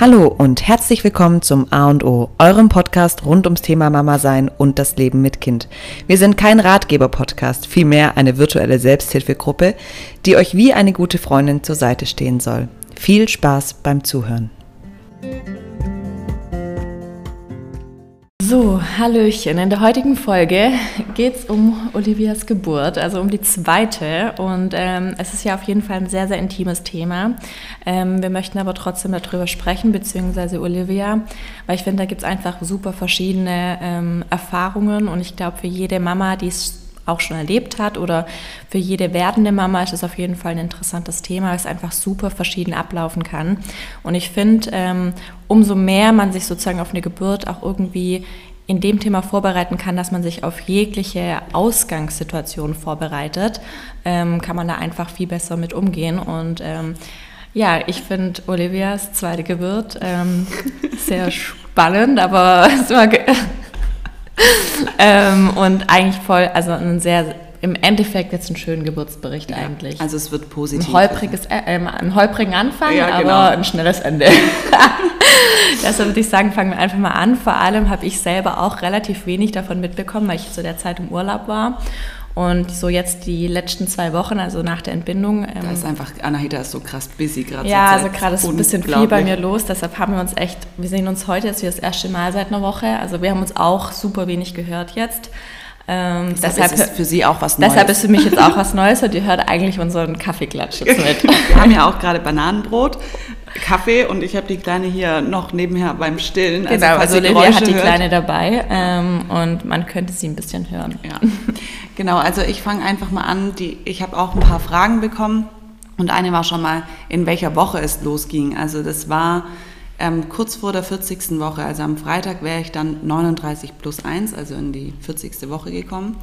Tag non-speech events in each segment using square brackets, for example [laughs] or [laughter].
Hallo und herzlich willkommen zum A und O, eurem Podcast rund ums Thema Mama sein und das Leben mit Kind. Wir sind kein Ratgeber-Podcast, vielmehr eine virtuelle Selbsthilfegruppe, die euch wie eine gute Freundin zur Seite stehen soll. Viel Spaß beim Zuhören. So, Hallöchen. In der heutigen Folge geht es um Olivias Geburt, also um die zweite. Und ähm, es ist ja auf jeden Fall ein sehr, sehr intimes Thema. Ähm, wir möchten aber trotzdem darüber sprechen, beziehungsweise Olivia, weil ich finde, da gibt es einfach super verschiedene ähm, Erfahrungen. Und ich glaube, für jede Mama, die es auch schon erlebt hat oder für jede werdende Mama ist es auf jeden Fall ein interessantes Thema, weil es einfach super verschieden ablaufen kann. Und ich finde, ähm, umso mehr man sich sozusagen auf eine Geburt auch irgendwie in dem Thema vorbereiten kann, dass man sich auf jegliche Ausgangssituation vorbereitet, ähm, kann man da einfach viel besser mit umgehen. Und ähm, ja, ich finde Olivias zweite Geburt ähm, sehr [laughs] spannend, aber es war [laughs] ähm, und eigentlich voll, also ein sehr, im Endeffekt jetzt einen schönen Geburtsbericht ja, eigentlich. Also es wird positiv. Ein, holpriges, äh, einen holprigen Anfang, ja, genau. aber ein schnelles Ende. [laughs] Deshalb würde ich sagen, fangen wir einfach mal an. Vor allem habe ich selber auch relativ wenig davon mitbekommen, weil ich zu der Zeit im Urlaub war. Und so jetzt die letzten zwei Wochen, also nach der Entbindung. Ähm, da ist einfach, Anahita ist so krass busy gerade. Ja, also gerade ist ein bisschen viel bei mir los. Deshalb haben wir uns echt, wir sehen uns heute jetzt das erste Mal seit einer Woche. Also wir haben uns auch super wenig gehört jetzt. Ähm, deshalb, ist es für Sie auch was Neues. Deshalb ist für mich jetzt auch [laughs] was Neues und ihr hört eigentlich unseren Kaffeeklatsch jetzt mit. [laughs] wir haben ja auch gerade Bananenbrot. Kaffee und ich habe die Kleine hier noch nebenher beim Stillen. Also genau, also, also Olivia hat die hört. Kleine dabei ähm, und man könnte sie ein bisschen hören. Ja. [laughs] Genau, also ich fange einfach mal an. Die, ich habe auch ein paar Fragen bekommen und eine war schon mal, in welcher Woche es losging. Also das war ähm, kurz vor der 40. Woche, also am Freitag wäre ich dann 39 plus 1, also in die 40. Woche gekommen.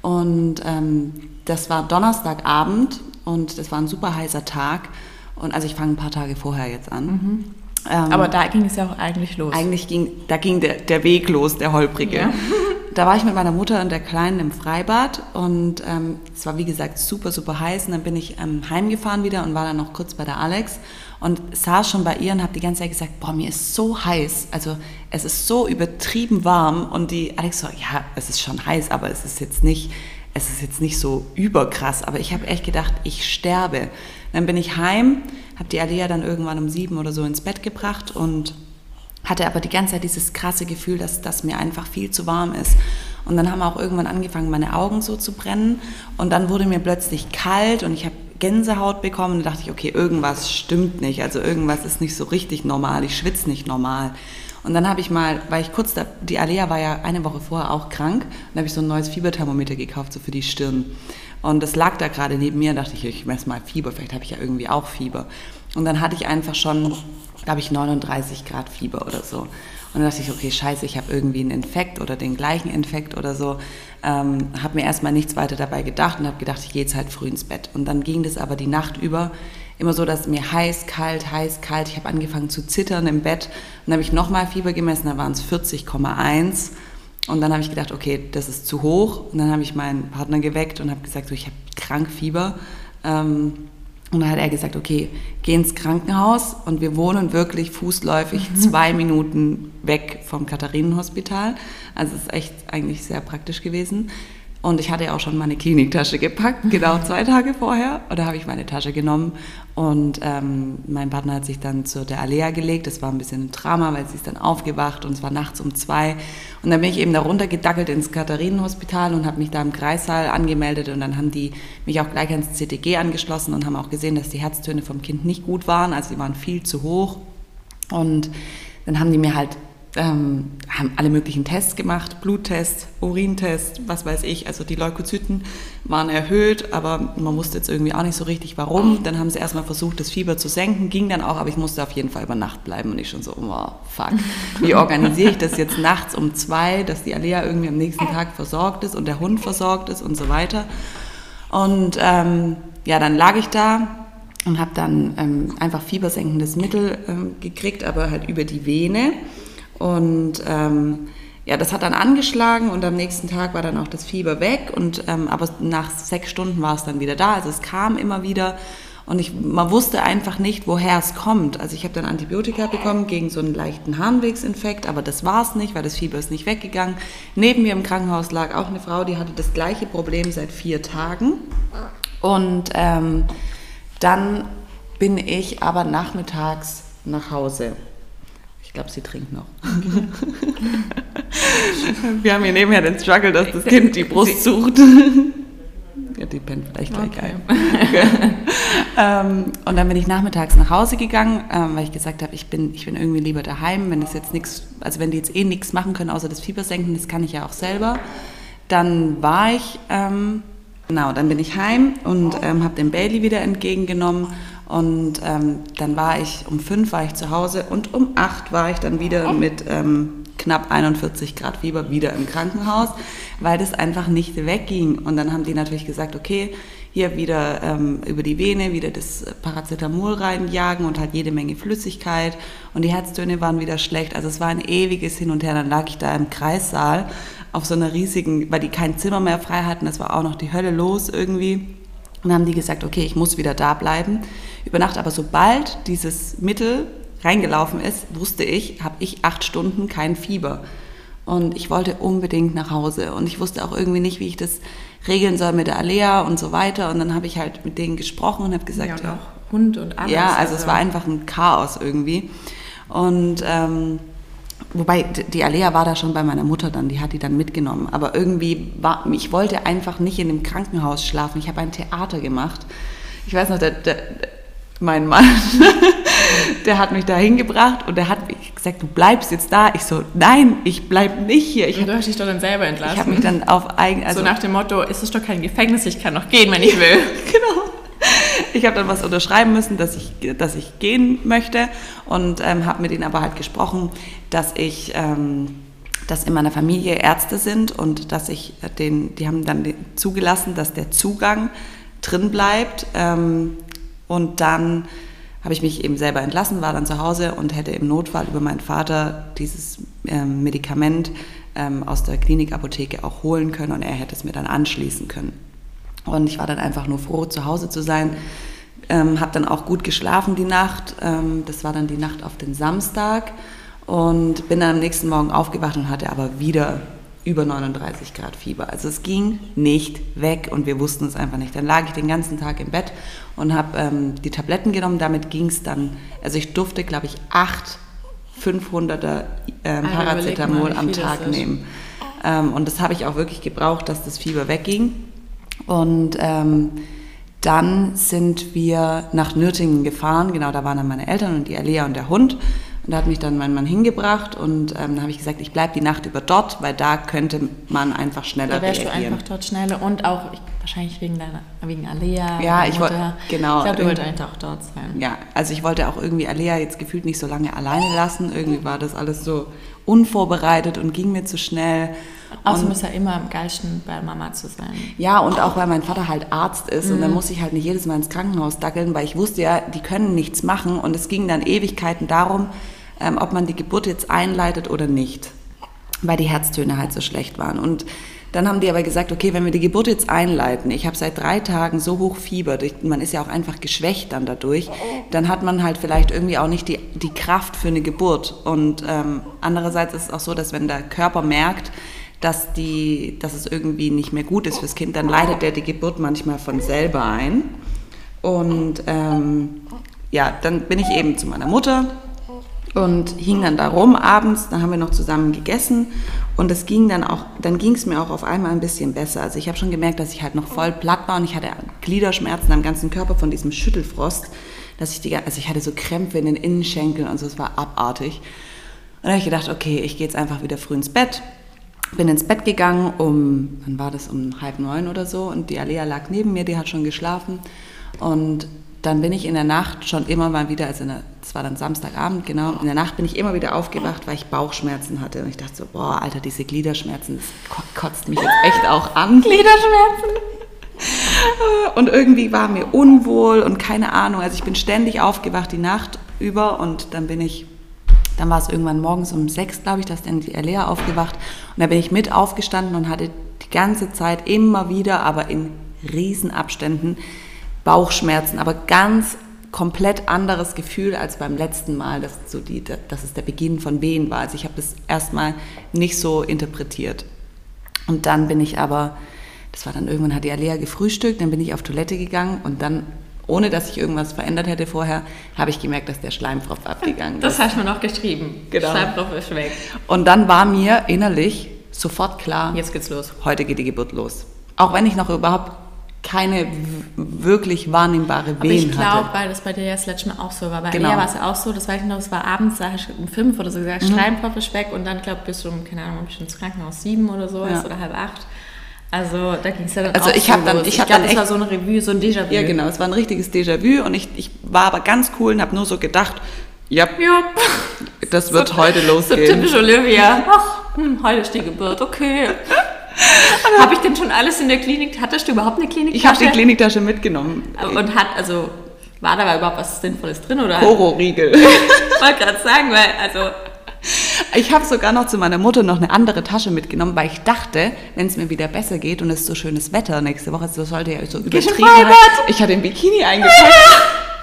Und ähm, das war Donnerstagabend und das war ein super heißer Tag. Und also ich fange ein paar Tage vorher jetzt an. Mhm. Ähm, Aber da ging es ja auch eigentlich los. Eigentlich ging, da ging der, der Weg los, der holprige. Ja. [laughs] Da war ich mit meiner Mutter und der Kleinen im Freibad und ähm, es war wie gesagt super, super heiß. Und dann bin ich ähm, heimgefahren wieder und war dann noch kurz bei der Alex und saß schon bei ihr und habe die ganze Zeit gesagt, boah, mir ist so heiß. Also es ist so übertrieben warm. Und die Alex so, ja, es ist schon heiß, aber es ist jetzt nicht, es ist jetzt nicht so überkrass. Aber ich habe echt gedacht, ich sterbe. Dann bin ich heim, habe die Alea dann irgendwann um sieben oder so ins Bett gebracht und hatte aber die ganze Zeit dieses krasse Gefühl, dass das mir einfach viel zu warm ist. Und dann haben auch irgendwann angefangen, meine Augen so zu brennen. Und dann wurde mir plötzlich kalt und ich habe Gänsehaut bekommen. Und dachte ich, okay, irgendwas stimmt nicht. Also irgendwas ist nicht so richtig normal. Ich schwitze nicht normal. Und dann habe ich mal, weil ich kurz, da, die Alea war ja eine Woche vorher auch krank, und habe ich so ein neues Fieberthermometer gekauft, so für die Stirn. Und das lag da gerade neben mir, dachte ich, ich messe mal Fieber, vielleicht habe ich ja irgendwie auch Fieber. Und dann hatte ich einfach schon, glaube ich, 39 Grad Fieber oder so. Und dann dachte ich, okay, scheiße, ich habe irgendwie einen Infekt oder den gleichen Infekt oder so. Ähm, habe mir erstmal nichts weiter dabei gedacht und habe gedacht, ich gehe jetzt halt früh ins Bett. Und dann ging das aber die Nacht über immer so, dass mir heiß, kalt, heiß, kalt. Ich habe angefangen zu zittern im Bett. Und dann habe ich nochmal Fieber gemessen, da waren es 40,1. Und dann habe ich gedacht, okay, das ist zu hoch. Und dann habe ich meinen Partner geweckt und habe gesagt, so, ich habe krank Fieber. Ähm, und dann hat er gesagt, okay, geh ins Krankenhaus und wir wohnen wirklich fußläufig mhm. zwei Minuten weg vom Katharinenhospital. Also es ist echt eigentlich sehr praktisch gewesen. Und ich hatte ja auch schon meine Kliniktasche gepackt, genau [laughs] zwei Tage vorher. Und da habe ich meine Tasche genommen und ähm, mein Partner hat sich dann zu der Alea gelegt. Das war ein bisschen ein Drama, weil sie ist dann aufgewacht und es war nachts um zwei. Und dann bin ich eben da runtergedackelt ins Katharinenhospital und habe mich da im Kreissaal angemeldet. Und dann haben die mich auch gleich ans CTG angeschlossen und haben auch gesehen, dass die Herztöne vom Kind nicht gut waren. Also die waren viel zu hoch. Und dann haben die mir halt ähm, haben alle möglichen Tests gemacht, Bluttest, Urintest, was weiß ich. Also die Leukozyten waren erhöht, aber man wusste jetzt irgendwie auch nicht so richtig, warum. Dann haben sie erstmal versucht, das Fieber zu senken, ging dann auch, aber ich musste auf jeden Fall über Nacht bleiben und ich schon so, oh fuck, wie organisiere ich das jetzt nachts um zwei, dass die Alea irgendwie am nächsten Tag versorgt ist und der Hund versorgt ist und so weiter. Und ähm, ja, dann lag ich da und habe dann ähm, einfach fiebersenkendes Mittel ähm, gekriegt, aber halt über die Vene. Und ähm, ja, das hat dann angeschlagen und am nächsten Tag war dann auch das Fieber weg. Und, ähm, aber nach sechs Stunden war es dann wieder da. Also es kam immer wieder. Und ich, man wusste einfach nicht, woher es kommt. Also ich habe dann Antibiotika bekommen gegen so einen leichten Harnwegsinfekt, aber das war es nicht, weil das Fieber ist nicht weggegangen. Neben mir im Krankenhaus lag auch eine Frau, die hatte das gleiche Problem seit vier Tagen. Und ähm, dann bin ich aber nachmittags nach Hause. Ich glaube, sie trinkt noch. [laughs] Wir haben hier nebenher den Struggle, dass das Kind die Brust sucht. Ja, die pennt vielleicht gleich okay. geil. [laughs] ähm, und dann bin ich nachmittags nach Hause gegangen, ähm, weil ich gesagt habe, ich bin, ich bin irgendwie lieber daheim, wenn das jetzt nichts, also wenn die jetzt eh nichts machen können, außer das Fieber senken, das kann ich ja auch selber. Dann war ich, ähm, genau, dann bin ich heim und ähm, habe den Bailey wieder entgegengenommen und ähm, dann war ich, um fünf war ich zu Hause und um acht war ich dann wieder mit ähm, knapp 41 Grad Fieber wieder im Krankenhaus, weil das einfach nicht wegging. Und dann haben die natürlich gesagt, okay, hier wieder ähm, über die Vene, wieder das Paracetamol reinjagen und halt jede Menge Flüssigkeit. Und die Herztöne waren wieder schlecht. Also es war ein ewiges Hin und Her. Dann lag ich da im Kreissaal auf so einer riesigen, weil die kein Zimmer mehr frei hatten. Das war auch noch die Hölle los irgendwie. Und dann haben die gesagt, okay, ich muss wieder da bleiben über Nacht. Aber sobald dieses Mittel reingelaufen ist, wusste ich, habe ich acht Stunden kein Fieber. Und ich wollte unbedingt nach Hause. Und ich wusste auch irgendwie nicht, wie ich das regeln soll mit der Alea und so weiter. Und dann habe ich halt mit denen gesprochen und habe gesagt, ja, auch Hund und alles. Ja, also, also es war einfach ein Chaos irgendwie. Und ähm, wobei die Alea war da schon bei meiner Mutter dann, die hat die dann mitgenommen. Aber irgendwie war, ich wollte einfach nicht in dem Krankenhaus schlafen. Ich habe ein Theater gemacht. Ich weiß noch, der, der, mein Mann, [laughs] der hat mich da hingebracht und der hat gesagt, du bleibst jetzt da. Ich so, nein, ich bleib nicht hier. Ich hast dich doch dann selber entlassen. Ich habe mich dann auf eigen... Also so nach dem Motto, ist es doch kein Gefängnis, ich kann noch gehen, wenn ich will. [laughs] genau. Ich habe dann was unterschreiben müssen, dass ich, dass ich gehen möchte und ähm, habe mit ihnen aber halt gesprochen, dass ich... Ähm, dass in meiner Familie Ärzte sind und dass ich den, die haben dann zugelassen, dass der Zugang drin bleibt. Ähm, und dann habe ich mich eben selber entlassen, war dann zu Hause und hätte im Notfall über meinen Vater dieses ähm, Medikament ähm, aus der Klinikapotheke auch holen können und er hätte es mir dann anschließen können. Und ich war dann einfach nur froh, zu Hause zu sein. Ähm, habe dann auch gut geschlafen die Nacht. Ähm, das war dann die Nacht auf den Samstag und bin dann am nächsten Morgen aufgewacht und hatte aber wieder über 39 Grad Fieber. Also es ging nicht weg und wir wussten es einfach nicht. Dann lag ich den ganzen Tag im Bett und habe ähm, die Tabletten genommen. Damit ging es dann, also ich durfte, glaube ich, acht 500er ähm, ah, Paracetamol am Tag nehmen. Ähm, und das habe ich auch wirklich gebraucht, dass das Fieber wegging. Und ähm, dann sind wir nach Nürtingen gefahren. Genau, da waren dann meine Eltern und die Alea und der Hund. Und da hat mich dann mein Mann hingebracht und ähm, dann habe ich gesagt, ich bleibe die Nacht über dort, weil da könnte man einfach schneller da wärst reagieren. du einfach dort schneller und auch ich, wahrscheinlich wegen deiner, wegen Alea. Ja, ich wollte, genau. Ich glaube, du wolltest einfach auch dort sein. Ja, also ich wollte auch irgendwie Alea jetzt gefühlt nicht so lange alleine lassen. Irgendwie war das alles so unvorbereitet und ging mir zu schnell. Außerdem ist ja immer am geilsten, bei Mama zu sein. Ja, und auch weil mein Vater halt Arzt ist mhm. und dann muss ich halt nicht jedes Mal ins Krankenhaus dackeln, weil ich wusste ja, die können nichts machen und es ging dann Ewigkeiten darum, ähm, ob man die Geburt jetzt einleitet oder nicht, weil die Herztöne halt so schlecht waren. Und dann haben die aber gesagt, okay, wenn wir die Geburt jetzt einleiten, ich habe seit drei Tagen so hoch Fieber, man ist ja auch einfach geschwächt dann dadurch, dann hat man halt vielleicht irgendwie auch nicht die, die Kraft für eine Geburt. Und ähm, andererseits ist es auch so, dass wenn der Körper merkt, dass, die, dass es irgendwie nicht mehr gut ist fürs Kind, dann leitet der die Geburt manchmal von selber ein. Und ähm, ja, dann bin ich eben zu meiner Mutter und hing dann da rum abends, dann haben wir noch zusammen gegessen und es ging dann auch, dann ging es mir auch auf einmal ein bisschen besser. Also ich habe schon gemerkt, dass ich halt noch voll platt war und ich hatte Gliederschmerzen am ganzen Körper von diesem Schüttelfrost, dass ich die, also ich hatte so Krämpfe in den Innenschenkeln und so, es war abartig. Und dann habe ich gedacht, okay, ich gehe jetzt einfach wieder früh ins Bett. Bin ins Bett gegangen um, wann war das, um halb neun oder so und die Alea lag neben mir, die hat schon geschlafen und dann bin ich in der Nacht schon immer mal wieder, also es war dann Samstagabend, genau, in der Nacht bin ich immer wieder aufgewacht, weil ich Bauchschmerzen hatte. Und ich dachte so, boah, Alter, diese Gliederschmerzen, das kotzt mich jetzt echt auch an. Gliederschmerzen? Und irgendwie war mir unwohl und keine Ahnung. Also ich bin ständig aufgewacht die Nacht über und dann bin ich, dann war es irgendwann morgens um sechs, glaube ich, dass dann die Alea aufgewacht. Und da bin ich mit aufgestanden und hatte die ganze Zeit immer wieder, aber in Riesenabständen, Bauchschmerzen, aber ganz komplett anderes Gefühl als beim letzten Mal, dass, so die, dass es der Beginn von Wehen war. Also ich habe das erstmal nicht so interpretiert. Und dann bin ich aber, das war dann irgendwann, hat die Alea gefrühstückt, dann bin ich auf Toilette gegangen und dann, ohne dass ich irgendwas verändert hätte vorher, habe ich gemerkt, dass der Schleimfropf abgegangen das ist. Das hast du mir noch geschrieben. Genau. Schleimfropf ist weg. Und dann war mir innerlich sofort klar, jetzt geht's los. Heute geht die Geburt los. Auch wenn ich noch überhaupt keine wirklich wahrnehmbare Wehen Aber ich glaube, weil das bei dir ja das letzte Mal auch so war. Bei Genau. Lea war es ja auch so, das weiß ich noch, es war abends, da hast du um fünf oder so gesagt, Mhm. Schleimfropf ist weg und dann, glaube ich, bist du um, keine Ahnung, du ins Krankenhaus sieben oder so Ja. oder halb acht. Also da ging es ja dann Also auch ich so hab dann- los. ich hab glaube, dann das war echt- so ein Revue, so ein Déjà-vu. Ja, genau. Es war ein richtiges Déjà-vu und ich, ich war aber ganz cool und habe nur so gedacht, ja, Ja, das wird So- heute so losgehen. typisch Olivia. Ach, hm, heute ist die Geburt, okay. [laughs] Habe ich denn schon alles in der Klinik? Hattest du überhaupt eine Klinik? Ich habe die Kliniktasche mitgenommen. Und hat, also, war da überhaupt was Sinnvolles drin? Oder? Koro-Riegel. Ich wollte gerade sagen, weil, also, Ich habe sogar noch zu meiner Mutter noch eine andere Tasche mitgenommen, weil ich dachte, wenn es mir wieder besser geht und es ist so schönes Wetter nächste Woche, so sollte ja so übertrieben. Ich hatte ein Bikini eingepackt. [laughs]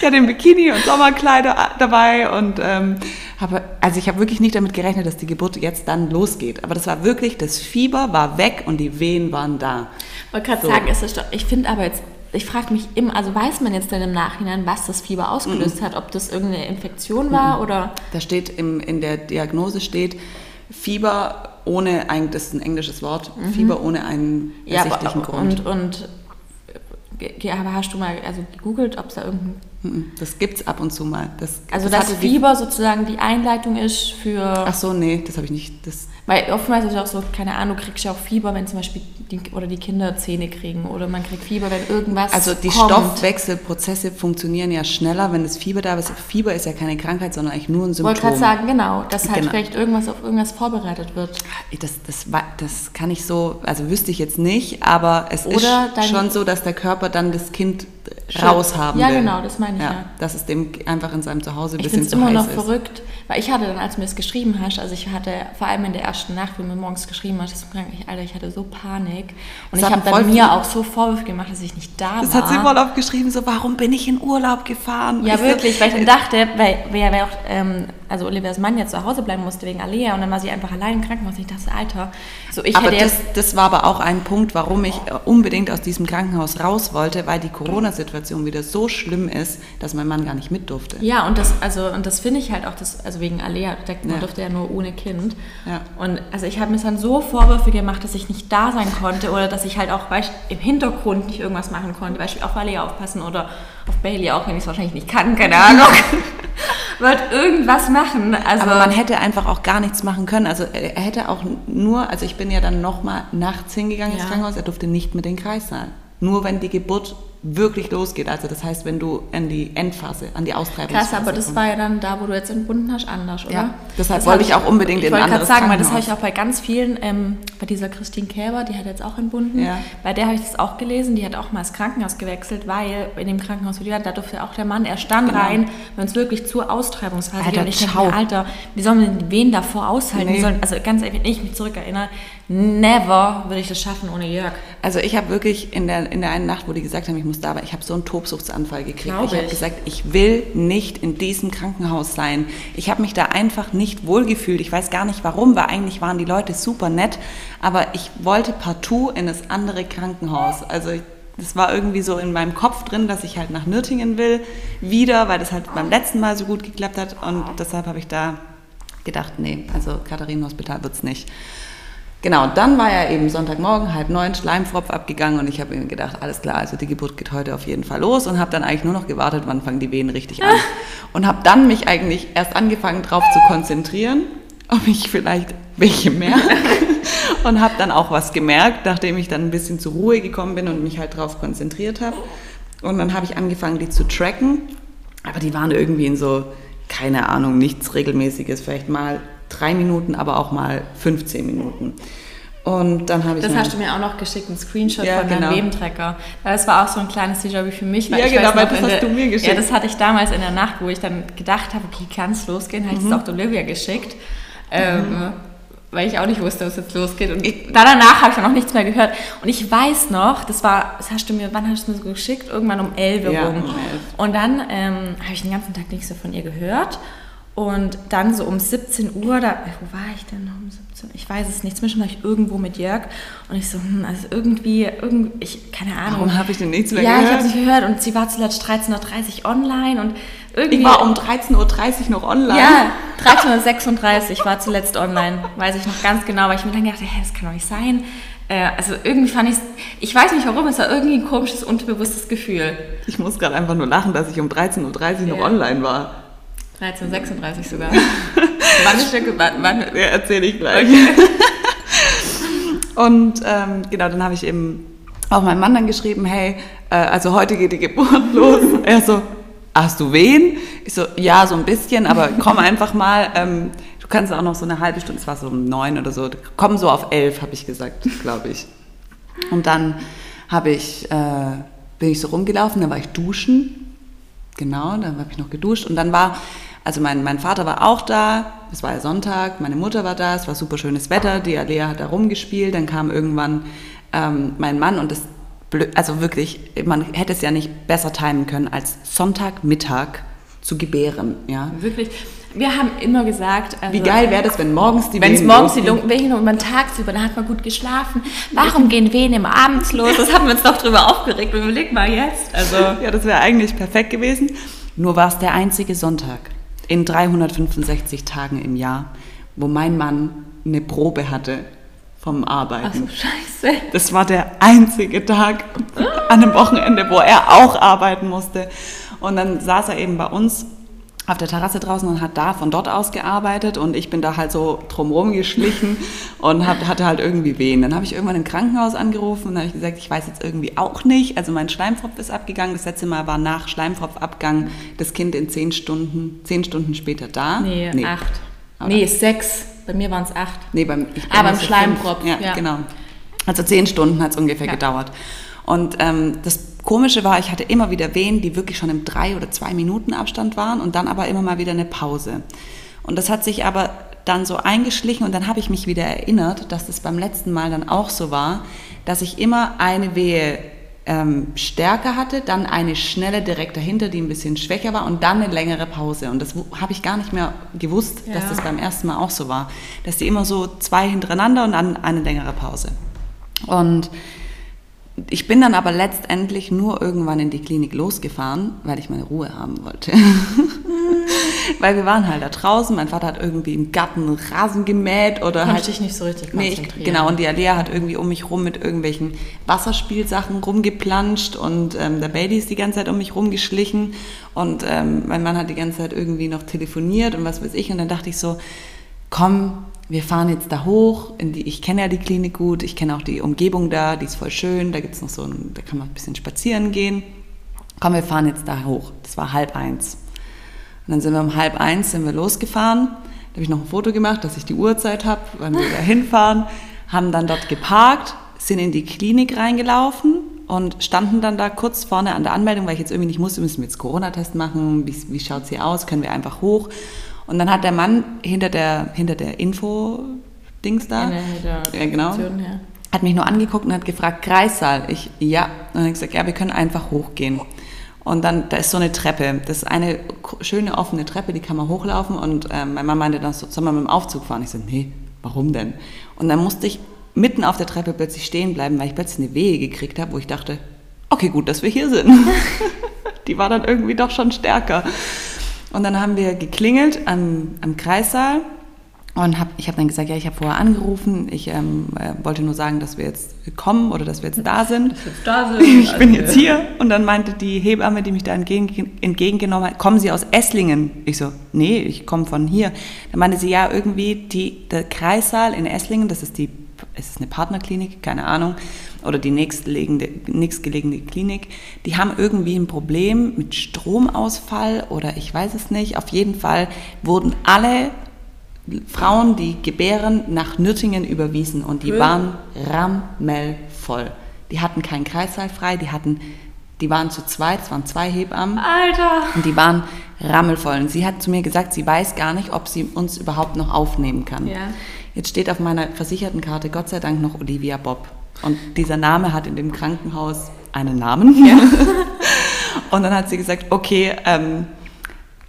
ich hatte ein Bikini und Sommerkleider dabei und ähm, habe, also ich habe wirklich nicht damit gerechnet, dass die Geburt jetzt dann losgeht. Aber das war wirklich, das Fieber war weg und die Wehen waren da. Ich wollte gerade So. sagen, ist doch, ich finde aber jetzt, ich frage mich immer, also weiß man jetzt denn im Nachhinein, was das Fieber ausgelöst hat? Ob das irgendeine Infektion war oder. Da steht im, in der Diagnose steht Fieber ohne ein, das ist ein englisches Wort, Fieber ohne einen Mhm. Ja, ersichtlichen aber, Grund. und, und aber hast du mal also gegoogelt, ob es da irgendein. Das gibt's ab und zu mal. Das, Also das dass Fieber sozusagen die Einleitung ist für. Ach so, nee, das habe ich nicht. Das, Weil oftmals ist es auch so, keine Ahnung, du kriegst ja auch Fieber, wenn zum Beispiel die, oder die Kinder Zähne kriegen oder man kriegt Fieber, wenn irgendwas also die kommt. Stoffwechselprozesse funktionieren ja schneller, wenn das Fieber da ist. Fieber ist ja keine Krankheit, sondern eigentlich nur ein Ich Symptom. wollte gerade sagen, genau, dass halt Genau. vielleicht irgendwas auf irgendwas vorbereitet wird. Das, das, das kann ich so, also wüsste ich jetzt nicht, aber es Oder ist schon so, dass der Körper dann das Kind raushaben Ja, will. genau, das meine ich ja. Dass es dem einfach in seinem Zuhause ein Ich bisschen finde es zu immer heiß noch ist. verrückt, weil ich hatte dann, als du mir das geschrieben hast, also ich hatte vor allem in der ersten Nacht, wie du mir morgens geschrieben hast, das krank, ich, Alter, ich hatte so Panik und Das ich habe dann mir viel- auch so Vorwürfe gemacht, dass ich nicht da Das war. hat sie voll oft geschrieben, so, warum bin ich in Urlaub gefahren? Ja, Ich so, wirklich, weil ich dann dachte, weil, weil, weil auch, ähm, also Olivias Mann jetzt zu Hause bleiben musste wegen Alea und dann war sie einfach allein im Krankenhaus. Ich dachte, Alter, so ich aber hätte das, das war aber auch ein Punkt, warum ich äh, unbedingt aus diesem Krankenhaus raus wollte, weil die Corona-Situation wieder so schlimm ist, dass mein Mann gar nicht mit durfte. Ja, und das, also, und das finde ich halt auch, das, also wegen Alea, man Ja. durfte ja nur ohne Kind. Ja. Und also ich habe mir dann so Vorwürfe gemacht, dass ich nicht da sein konnte oder dass ich halt auch weißt, im Hintergrund nicht irgendwas machen konnte. Beispiel auf Alea aufpassen oder auf Bailey auch, wenn ich es wahrscheinlich nicht kann, keine Ahnung. [laughs] Wollte irgendwas machen. Also, Aber man hätte einfach auch gar nichts machen können. Also er hätte auch nur, also ich bin ja dann nochmal nachts hingegangen ins Ja. Krankenhaus, er durfte nicht mit den Kreissaal. Nur wenn die Geburt wirklich losgeht. Also das heißt, wenn du in die Endphase, an die Austreibungsphase Krass, aber das kommst. war ja dann da, wo du jetzt entbunden hast, anders, oder? Ja, deshalb Das wollte ich auch unbedingt ich in ein anderes sagen, weil das habe ich auch bei ganz vielen, ähm, bei dieser Christine Käber, die hat jetzt auch entbunden, Ja. bei der habe ich das auch gelesen, die hat auch mal das Krankenhaus gewechselt, weil in dem Krankenhaus, wo die war, da durfte auch der Mann erst dann Genau. rein, wenn es wirklich zur Austreibungsphase Alter, geht. Und ich mir, Alter, wie sollen wir Wehen davor aushalten? Nee. sollen, also ganz ehrlich, wenn ich mich zurückerinnere, never würde ich das schaffen ohne Jörg. Also ich habe wirklich in der, in der einen Nacht, wo die gesagt haben, ich muss da, aber ich habe so einen Tobsuchtsanfall gekriegt. Glaub ich habe gesagt, ich will nicht in diesem Krankenhaus sein. Ich habe mich da einfach nicht wohlgefühlt. Ich weiß gar nicht warum, weil eigentlich waren die Leute super nett, aber ich wollte partout in das andere Krankenhaus. Also ich, das war irgendwie so in meinem Kopf drin, dass ich halt nach Nürtingen will, wieder, weil das halt beim letzten Mal so gut geklappt hat und deshalb habe ich da gedacht, nee, also Katharinenhospital wird's nicht. Genau, dann war ja eben Sonntagmorgen, halb neun, Schleimfropf abgegangen und ich habe mir gedacht, alles klar, also die Geburt geht heute auf jeden Fall los und habe dann eigentlich nur noch gewartet, wann fangen die Wehen richtig an. [laughs] Und habe dann mich eigentlich erst angefangen, darauf zu konzentrieren, ob ich vielleicht welche merke. [laughs] Und habe dann auch was gemerkt, nachdem ich dann ein bisschen zur Ruhe gekommen bin und mich halt darauf konzentriert habe. Und dann habe ich angefangen, die zu tracken. Aber die waren irgendwie in so, keine Ahnung, nichts Regelmäßiges, vielleicht mal drei Minuten, aber auch mal 15 Minuten. Und dann habe ich Das hast du mir auch noch geschickt, ein Screenshot Ja, von deinem genau. Webentracker. Das war auch so ein kleines Déjà-vu für mich. Ja, genau, weil das hast der, du mir geschickt. Ja, das hatte ich damals in der Nacht, wo ich dann gedacht habe, okay, kann es losgehen, habe ich Mhm. es auch Olivia geschickt. Ähm, weil ich auch nicht wusste, was jetzt losgeht. Und ich, danach habe ich dann auch nichts mehr gehört. Und ich weiß noch, das war, das hast du mir, wann hast du mir so geschickt? Irgendwann um 11 Uhr Ja, rum. um 11. Und dann ähm, habe ich den ganzen Tag nichts mehr von ihr gehört. Und dann so um 17 Uhr, da, äh, wo war ich denn noch um 17 Ich weiß es nicht. Zwischen war ich irgendwo mit Jörg. Und ich so, hm, also irgendwie, irgendwie ich, keine Ahnung. Warum habe ich denn nichts mehr ja, ich gehört? habe es nicht gehört. Und sie war zuletzt 13.30 Uhr online. Und irgendwie... ich war um 13.30 Uhr noch online. Ja, 13.36 Uhr war zuletzt online, weiß ich noch ganz genau, weil ich mir dann gedacht, hä, das kann doch nicht sein. Äh, also irgendwie fand ich ich weiß nicht warum, es war irgendwie ein komisches, unterbewusstes Gefühl. Ich muss gerade einfach nur lachen, dass ich um 13.30 Uhr noch Ja. online war. 13.36 sogar. [laughs] wann ist der, wann, wann, Ja, erzähle ich gleich. [laughs] Und ähm, genau, dann habe ich eben auch meinem Mann dann geschrieben, hey, äh, also heute geht die Geburt [laughs] los. Er so, hast du wen? Ich so, ja, so ein bisschen, aber komm einfach mal. Ähm, du kannst auch noch so eine halbe Stunde, es war so um neun oder so, komm so auf elf, habe ich gesagt, glaube ich. Und dann habe ich, äh, bin ich so rumgelaufen, dann war ich duschen. Genau, dann habe ich noch geduscht und dann war, also mein, mein Vater war auch da, es war ja Sonntag, meine Mutter war da, es war super schönes Wetter, die Alea hat da rumgespielt, dann kam irgendwann ähm, mein Mann und das, also wirklich, man hätte es ja nicht besser timen können, als Sonntagmittag zu gebären, ja. wirklich, wir haben immer gesagt, also, Wie geil wäre das, wenn morgens die wenn es Wehen morgens die? Lungen, Wehen und man tagsüber, dann hat man gut geschlafen. Warum gehen Wehen immer abends los? Das haben wir uns doch drüber aufgeregt. Überleg mal jetzt. Also, Ja, das wäre eigentlich perfekt gewesen. Nur war es der einzige Sonntag in 365 Tagen im Jahr, wo mein Mann eine Probe hatte vom Arbeiten. ach so, scheiße. Das war der einzige Tag an einem Wochenende, wo er auch arbeiten musste. Und dann saß er eben bei uns auf der Terrasse draußen und hat da von dort aus gearbeitet und ich bin da halt so drumherum geschlichen [laughs] und hab, hatte halt irgendwie Wehen. Dann habe ich irgendwann im Krankenhaus angerufen und habe ich gesagt, ich weiß jetzt irgendwie auch nicht. Also mein Schleimfropf ist abgegangen. Das letzte Mal war nach Schleimfropfabgang das Kind in zehn Stunden, zehn Stunden später da. Nee, acht. Oder? Nee, sechs. Bei mir waren es acht. Nee, beim, ich Ah, beim fünf- Ja, ja. genau. Also zehn Stunden hat es ungefähr Ja. gedauert. Und ähm, das Komische war, ich hatte immer wieder Wehen, die wirklich schon im drei oder zwei Minuten Abstand waren und dann aber immer mal wieder eine Pause. Und das hat sich aber dann so eingeschlichen und dann habe ich mich wieder erinnert, dass das beim letzten Mal dann auch so war, dass ich immer eine Wehe ähm, stärker hatte, dann eine schnelle direkt dahinter, die ein bisschen schwächer war und dann eine längere Pause. Und das habe ich gar nicht mehr gewusst, dass Ja. das beim ersten Mal auch so war. Dass die immer so zwei hintereinander und dann eine längere Pause. Und ich bin dann aber letztendlich nur irgendwann in die Klinik losgefahren, weil ich meine Ruhe haben wollte. [laughs] weil wir waren halt da draußen, mein Vater hat irgendwie im Garten Rasen gemäht oder Konnte halt dich nicht so richtig Nee, ich, genau, und die Alea hat irgendwie um mich rum mit irgendwelchen Wasserspielsachen rumgeplanscht und ähm, der Baby ist die ganze Zeit um mich rumgeschlichen und ähm, mein Mann hat die ganze Zeit irgendwie noch telefoniert und was weiß ich. Und dann dachte ich so, komm, wir fahren jetzt da hoch, die, ich kenne ja die Klinik gut, ich kenne auch die Umgebung da, die ist voll schön, da gibt's noch so ein, da kann man ein bisschen spazieren gehen. Komm, wir fahren jetzt da hoch. Das war halb eins. Und dann sind wir um halb eins sind wir losgefahren. Da habe ich noch ein Foto gemacht, dass ich die Uhrzeit habe, wann wir da [laughs] hinfahren. Haben dann dort geparkt, sind in die Klinik reingelaufen und standen dann da kurz vorne an der Anmeldung, weil ich jetzt irgendwie nicht musste, müssen wir jetzt Corona-Test machen, wie, wie schaut's hier aus, können wir einfach hoch. Und dann hat der Mann hinter der, hinter der Info-Dings da, ja, genau, ja. hat mich nur angeguckt und hat gefragt, Kreissaal? Ich, ja. Und dann habe ich gesagt, ja, wir können einfach hochgehen. Und dann, da ist so eine Treppe. Das ist eine schöne offene Treppe, die kann man hochlaufen. Und ähm, mein Mann meinte dann so, soll man mit dem Aufzug fahren? Ich so, nee, warum denn? Und dann musste ich mitten auf der Treppe plötzlich stehen bleiben, weil ich plötzlich eine Wehe gekriegt habe, wo ich dachte, okay, gut, dass wir hier sind. [laughs] die war dann irgendwie doch schon stärker. Und dann haben wir geklingelt am, am Kreissaal und hab, ich habe dann gesagt, ja, ich habe vorher angerufen, ich ähm, äh, wollte nur sagen, dass wir jetzt kommen oder dass wir jetzt da sind. jetzt da sind. [laughs] Ich bin jetzt hier. Und dann meinte die Hebamme, die mich da entgegen, entgegengenommen hat, kommen Sie aus Esslingen? Ich so, nee, ich komme von hier. Dann meinte sie, ja, irgendwie die, der Kreissaal in Esslingen, das ist die, ist eine Partnerklinik, keine Ahnung, oder die nächstgelegene, nächstgelegene Klinik, die haben irgendwie ein Problem mit Stromausfall oder ich weiß es nicht. Auf jeden Fall wurden alle Frauen, die gebären, nach Nürtingen überwiesen und die Cool. waren rammelvoll. Die hatten keinen Kreissaal frei, die hatten, die waren zu zweit, es waren zwei Hebammen Alter. und die waren rammelvoll. Und sie hat zu mir gesagt, sie weiß gar nicht, ob sie uns überhaupt noch aufnehmen kann. Ja. jetzt steht auf meiner versicherten Karte Gott sei Dank noch Olivia Bob. Und dieser Name hat in dem Krankenhaus einen Namen. Ja. [laughs] und dann hat sie gesagt, okay, ähm,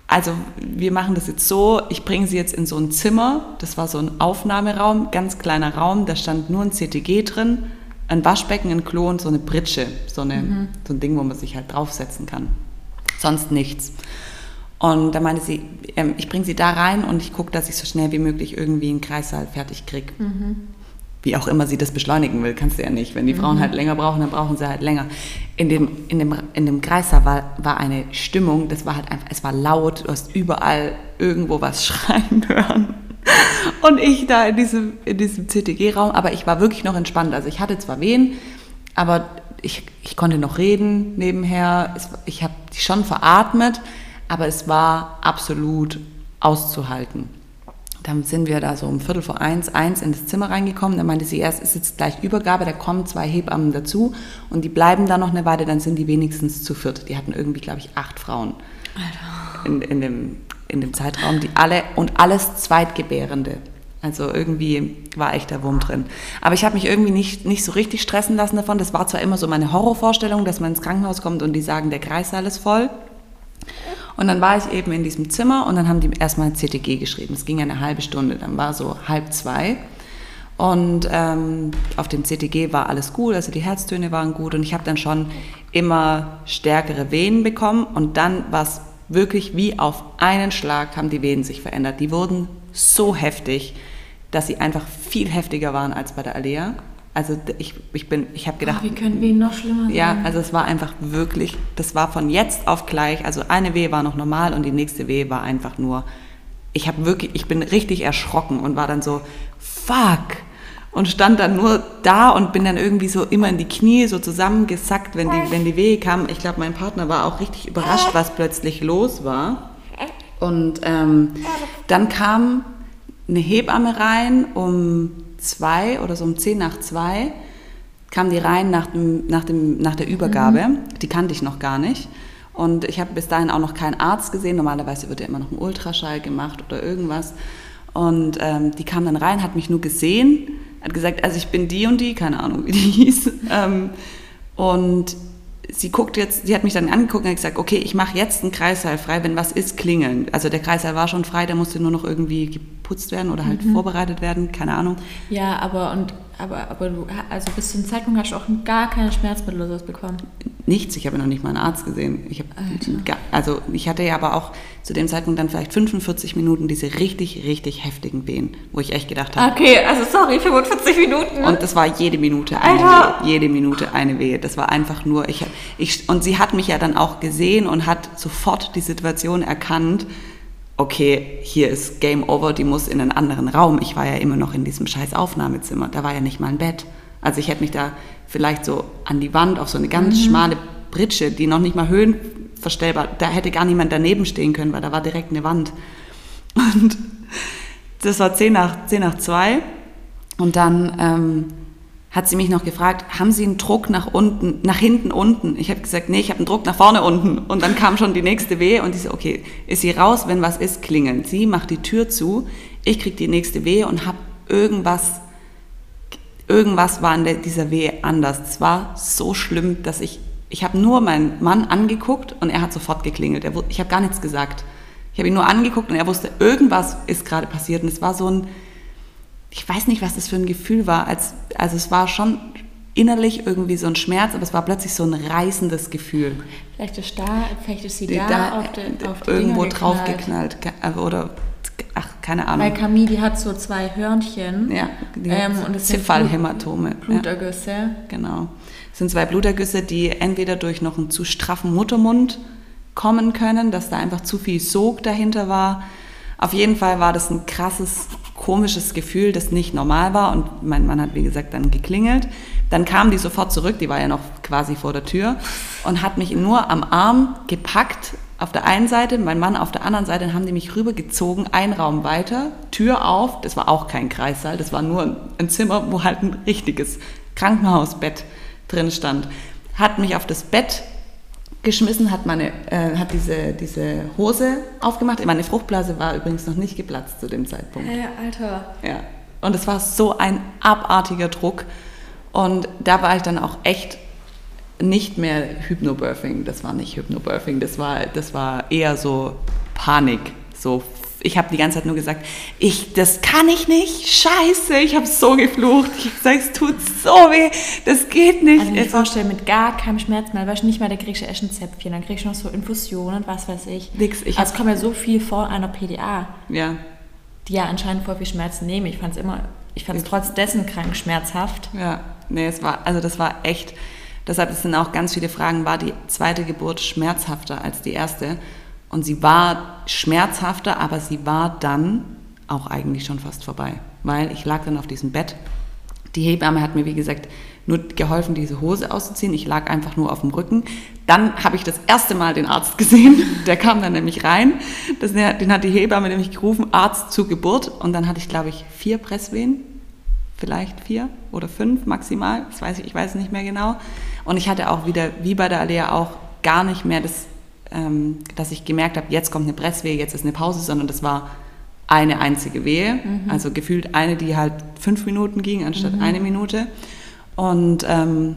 also wir machen das jetzt so, ich bringe sie jetzt in so ein Zimmer, das war so ein Aufnahmeraum, ganz kleiner Raum, da stand nur ein CTG drin, ein Waschbecken, ein Klo und so eine Britsche, so, eine, mhm. so ein Ding, wo man sich halt draufsetzen kann. Sonst nichts. Und da meinte sie, ähm, ich bringe sie da rein und ich gucke, dass ich so schnell wie möglich irgendwie einen Kreissaal fertig kriege. Mhm wie auch immer sie das beschleunigen will, kannst du ja nicht. Wenn die Frauen mhm. halt länger brauchen, dann brauchen sie halt länger. In dem, in dem, in dem Kreislauf war, war eine Stimmung, das war halt einfach, es war laut, du hast überall irgendwo was [laughs] schreien hören. Und ich da in diesem, in diesem CTG-Raum, aber ich war wirklich noch entspannt. Also ich hatte zwar Wehen, aber ich, ich konnte noch reden nebenher. Es, ich habe schon veratmet, aber es war absolut auszuhalten. Dann sind wir da so um Viertel vor eins, eins in das Zimmer reingekommen. Dann meinte sie erst, ist jetzt gleich Übergabe, da kommen zwei Hebammen dazu und die bleiben da noch eine Weile, dann sind die wenigstens zu viert. Die hatten irgendwie, glaube ich, acht Frauen in, in, dem, in dem Zeitraum, die alle und alles Zweitgebärende. Also irgendwie war echt der Wurm drin. Aber ich habe mich irgendwie nicht, nicht so richtig stressen lassen davon. Das war zwar immer so meine Horrorvorstellung, dass man ins Krankenhaus kommt und die sagen, der Kreissaal ist voll. Und dann war ich eben in diesem Zimmer und dann haben die erstmal CTG geschrieben. Es ging eine halbe Stunde, dann war so halb zwei. Und ähm, auf dem CTG war alles gut, also die Herztöne waren gut und ich habe dann schon immer stärkere Venen bekommen und dann war es wirklich wie auf einen Schlag haben die Venen sich verändert. Die wurden so heftig, dass sie einfach viel heftiger waren als bei der Alea. Also ich, ich bin, ich habe gedacht. Oh, wie können Wehen noch schlimmer sein? Ja, also es war einfach wirklich, das war von jetzt auf gleich. Also eine Wehe war noch normal und die nächste Wehe war einfach nur. Ich habe wirklich, ich bin richtig erschrocken und war dann so, fuck. Und stand dann nur da und bin dann irgendwie so immer in die Knie so zusammengesackt, wenn die, wenn die Wehe kam. Ich glaube, mein Partner war auch richtig überrascht, was plötzlich los war. Und ähm, dann kam eine Hebamme rein um zwei oder so um zehn nach zwei kam die rein nach, dem, nach, dem, nach der Übergabe. Mhm. Die kannte ich noch gar nicht. Und ich habe bis dahin auch noch keinen Arzt gesehen. Normalerweise wird ja immer noch ein Ultraschall gemacht oder irgendwas. Und ähm, die kam dann rein, hat mich nur gesehen, hat gesagt, also ich bin die und die, keine Ahnung, wie die hieß. Ähm, und sie guckt jetzt, sie hat mich dann angeguckt und hat gesagt, okay, ich mache jetzt einen Kreissaal frei, wenn was ist, klingeln. Also der Kreissaal war schon frei, der musste nur noch irgendwie geputzt werden oder halt mhm. vorbereitet werden, keine Ahnung. Ja, aber und aber, aber du, also bis zum Zeitpunkt hast du auch gar keine Schmerzmittel oder sowas bekommen? Nichts, ich habe noch nicht mal einen Arzt gesehen. Ich hab, also ich hatte ja aber auch zu dem Zeitpunkt dann vielleicht 45 Minuten diese richtig, richtig heftigen Wehen, wo ich echt gedacht habe. Okay, also sorry, 45 Minuten. Und das war jede Minute eine Alter. Wehe, jede Minute eine Wehe. Das war einfach nur, ich, ich, und sie hat mich ja dann auch gesehen und hat sofort die Situation erkannt, okay, hier ist Game Over, die muss in einen anderen Raum. Ich war ja immer noch in diesem scheiß Aufnahmezimmer, da war ja nicht mal ein Bett. Also ich hätte mich da vielleicht so an die Wand auf so eine ganz mhm. schmale Britsche, die noch nicht mal höhenverstellbar, da hätte gar niemand daneben stehen können, weil da war direkt eine Wand. Und das war 10 nach, 10 nach 2 und dann ähm, hat sie mich noch gefragt, haben Sie einen Druck nach unten, nach hinten unten? Ich habe gesagt, nee, ich habe einen Druck nach vorne unten. Und dann kam schon die nächste Wehe und ich so, okay, ist sie raus, wenn was ist, klingeln. Sie macht die Tür zu, ich krieg die nächste Wehe und habe irgendwas, irgendwas war in der, dieser Wehe anders. Es war so schlimm, dass ich, ich habe nur meinen Mann angeguckt und er hat sofort geklingelt. Er, ich habe gar nichts gesagt. Ich habe ihn nur angeguckt und er wusste, irgendwas ist gerade passiert. Und es war so ein, ich weiß nicht, was das für ein Gefühl war. Als, also es war schon innerlich irgendwie so ein Schmerz, aber es war plötzlich so ein reißendes Gefühl. Vielleicht ist da, vielleicht ist sie da, da auf, de, auf die irgendwo draufgeknallt oder ach keine Ahnung. Weil Camille die hat so zwei Hörnchen. Ja, die ähm, und das Cephalhämatome. Blutergüsse. Ja, genau. Das sind zwei Blutergüsse, die entweder durch noch einen zu straffen Muttermund kommen können, dass da einfach zu viel Sog dahinter war. Auf jeden Fall war das ein krasses komisches Gefühl, das nicht normal war. Und mein Mann hat, wie gesagt, dann geklingelt. Dann kam die sofort zurück, die war ja noch quasi vor der Tür und hat mich nur am Arm gepackt. Auf der einen Seite, mein Mann auf der anderen Seite, dann haben die mich rübergezogen, ein Raum weiter, Tür auf. Das war auch kein Kreissaal, das war nur ein Zimmer, wo halt ein richtiges Krankenhausbett drin stand. Hat mich auf das Bett geschmissen, hat, meine, äh, hat diese, diese Hose aufgemacht. Meine Fruchtblase war übrigens noch nicht geplatzt zu dem Zeitpunkt. Hey, Alter. Ja. Und es war so ein abartiger Druck. Und da war ich dann auch echt nicht mehr Hypnobirthing. Das war nicht Hypnobirthing, das war, das war eher so Panik. So, ich habe die ganze Zeit nur gesagt, ich, das kann ich nicht, scheiße, ich habe so geflucht. Ich sage, es tut so weh, das geht nicht. Also ich mir vorstellen, mit gar keinem Schmerz mehr, weißt du, nicht mal, da kriegst du ein Zäpfchen, dann kriegst du noch so Infusionen, was weiß ich. Nix, ich also es kommt ja so viel vor einer PDA. Ja. Die ja anscheinend voll viel Schmerzen nehmen. Ich fand es immer, ich fand es trotz dessen krank schmerzhaft. Ja, nee, es war, also das war echt, deshalb sind auch ganz viele Fragen, war die zweite Geburt schmerzhafter als die erste? Und sie war schmerzhafter, aber sie war dann auch eigentlich schon fast vorbei, weil ich lag dann auf diesem Bett. Die Hebamme hat mir, wie gesagt, nur geholfen, diese Hose auszuziehen. Ich lag einfach nur auf dem Rücken. Dann habe ich das erste Mal den Arzt gesehen. [laughs] Der kam dann nämlich rein. Das, den hat die Hebamme nämlich gerufen, Arzt zur Geburt. Und dann hatte ich, glaube ich, vier Presswehen. Vielleicht vier oder fünf maximal. Das weiß ich, ich weiß nicht mehr genau. Und ich hatte auch wieder, wie bei der Alea auch, gar nicht mehr das ähm, dass ich gemerkt habe, jetzt kommt eine Presswehe, jetzt ist eine Pause, sondern das war eine einzige Wehe, mhm. also gefühlt eine, die halt fünf Minuten ging anstatt mhm. eine Minute. Und ähm,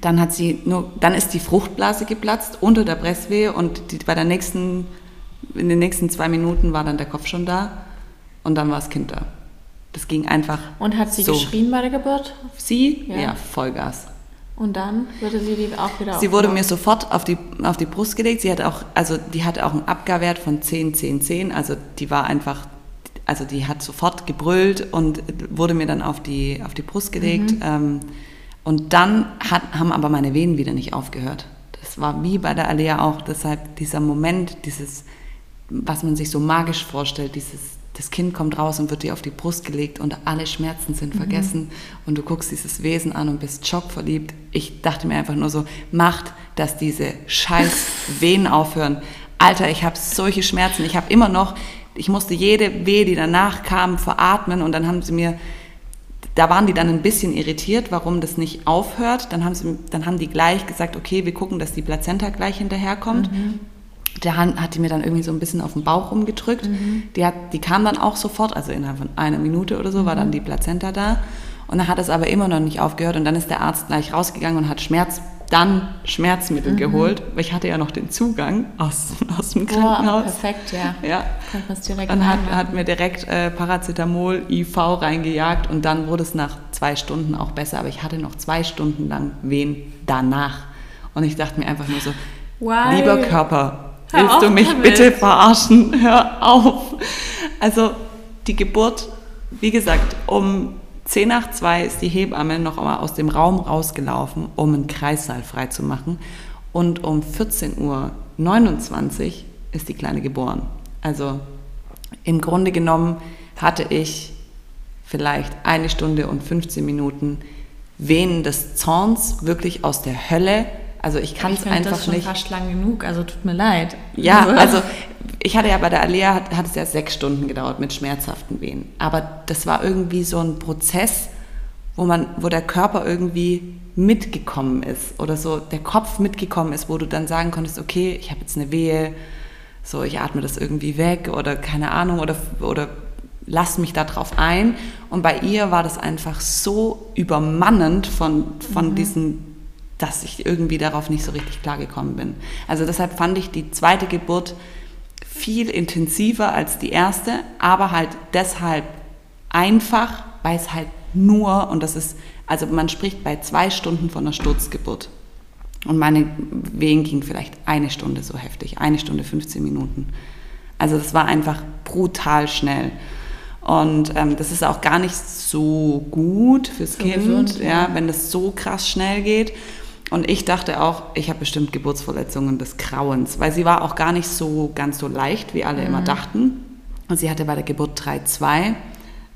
dann hat sie nur, dann ist die Fruchtblase geplatzt unter der Presswehe und die, bei der nächsten, in den nächsten zwei Minuten war dann der Kopf schon da und dann war das Kind da. Das ging einfach. Und hat sie so. geschrien bei der Geburt? Sie? Ja, ja Vollgas. Und dann wurde sie die auch wieder Sie wurde mir sofort auf die, auf die Brust gelegt. Sie hatte auch, also die hatte auch einen Abgarwert von 10, 10, 10. Also die war einfach, also die hat sofort gebrüllt und wurde mir dann auf die, auf die Brust gelegt. Mhm. Ähm, und dann hat, haben aber meine Venen wieder nicht aufgehört. Das war wie bei der Alea auch. Deshalb dieser Moment, dieses, was man sich so magisch vorstellt, dieses das Kind kommt raus und wird dir auf die Brust gelegt und alle Schmerzen sind mhm. vergessen und du guckst dieses Wesen an und bist schockverliebt. Ich dachte mir einfach nur so, macht, dass diese scheiß [laughs] Wehen aufhören. Alter, ich habe solche Schmerzen. Ich habe immer noch, ich musste jede Weh, die danach kam, veratmen und dann haben sie mir da waren die dann ein bisschen irritiert, warum das nicht aufhört. Dann haben, sie, dann haben die gleich gesagt, okay, wir gucken, dass die Plazenta gleich hinterherkommt. Mhm der hat die mir dann irgendwie so ein bisschen auf den Bauch rumgedrückt. Mhm. Die, hat, die kam dann auch sofort, also innerhalb von einer Minute oder so, mhm. war dann die Plazenta da. Und dann hat es aber immer noch nicht aufgehört und dann ist der Arzt gleich rausgegangen und hat Schmerz, dann Schmerzmittel mhm. geholt, weil ich hatte ja noch den Zugang aus, [laughs] aus dem Krankenhaus. Oh, perfekt, ja. ja. direkt dann hat, hat mir direkt äh, Paracetamol, IV reingejagt und dann wurde es nach zwei Stunden auch besser, aber ich hatte noch zwei Stunden lang Wehen danach. Und ich dachte mir einfach nur so, Why? lieber Körper, Hör Willst du mich damit. bitte verarschen? [laughs] Hör auf. Also die Geburt, wie gesagt, um 10 nach 2 ist die Hebamme noch einmal aus dem Raum rausgelaufen, um einen Kreissaal freizumachen. Und um 14.29 Uhr ist die Kleine geboren. Also im Grunde genommen hatte ich vielleicht eine Stunde und 15 Minuten Wehen des Zorns, wirklich aus der Hölle also ich kann es einfach das schon nicht. fast lang genug, also tut mir leid. Ja, also ich hatte ja bei der Alea, hat, hat es ja sechs Stunden gedauert mit schmerzhaften Wehen. Aber das war irgendwie so ein Prozess, wo, man, wo der Körper irgendwie mitgekommen ist oder so der Kopf mitgekommen ist, wo du dann sagen konntest, okay, ich habe jetzt eine Wehe, so ich atme das irgendwie weg oder keine Ahnung oder, oder lass mich da drauf ein. Und bei ihr war das einfach so übermannend von, von mhm. diesen dass ich irgendwie darauf nicht so richtig klargekommen bin. Also deshalb fand ich die zweite Geburt viel intensiver als die erste, aber halt deshalb einfach, weil es halt nur, und das ist, also man spricht bei zwei Stunden von einer Sturzgeburt. Und meine Wehen ging vielleicht eine Stunde so heftig, eine Stunde 15 Minuten. Also das war einfach brutal schnell. Und ähm, das ist auch gar nicht so gut fürs so Kind, gesund, ja. ja, wenn das so krass schnell geht. Und ich dachte auch, ich habe bestimmt Geburtsverletzungen des Grauens, weil sie war auch gar nicht so ganz so leicht, wie alle mhm. immer dachten. Und sie hatte bei der Geburt 3,2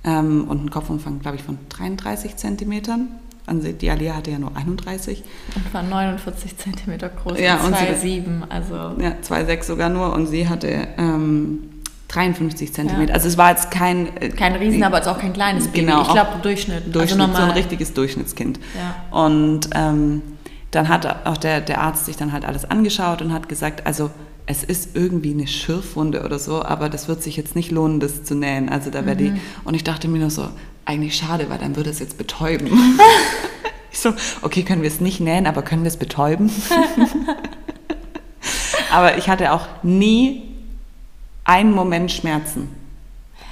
ähm, und einen Kopfumfang, glaube ich, von 33 Zentimetern. Also die Alia hatte ja nur 31. Und war 49 Zentimeter groß. Ja, und 2,7, also. Ja, 2,6 sogar nur. Und sie hatte ähm, 53 Zentimeter. Ja. Also es war jetzt kein... Äh, kein Riesen, aber jetzt auch kein kleines Baby. Genau. Ich glaube Durchschnitt. Durchschnitt, also so ein richtiges Durchschnittskind. Ja. Und... Ähm, dann hat auch der, der Arzt sich dann halt alles angeschaut und hat gesagt, also es ist irgendwie eine Schürfwunde oder so, aber das wird sich jetzt nicht lohnen, das zu nähen. Also da wäre mhm. die. Und ich dachte mir nur so, eigentlich schade, weil dann würde es jetzt betäuben. [laughs] ich so, okay, können wir es nicht nähen, aber können wir es betäuben? [laughs] aber ich hatte auch nie einen Moment Schmerzen.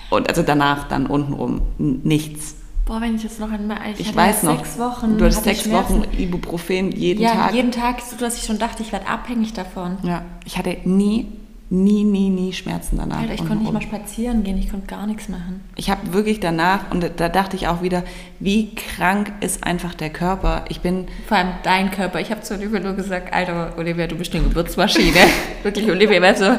Und also danach dann untenrum nichts. Boah, wenn ich jetzt noch einmal. Ich, ich weiß noch. Sechs Wochen. Du hast sechs Wochen Ibuprofen jeden ja, Tag. Ja, jeden Tag, so dass ich schon dachte, ich werde abhängig davon. Ja, ich hatte nie nie, nie, nie Schmerzen danach. Alter, ich konnte nicht mal spazieren gehen, ich konnte gar nichts machen. Ich habe wirklich danach, und da dachte ich auch wieder, wie krank ist einfach der Körper. Ich bin... Vor allem dein Körper. Ich habe zu Olivia nur gesagt, Alter, Olivia, du bist eine Geburtsmaschine. [laughs] wirklich, Olivia, weißt du,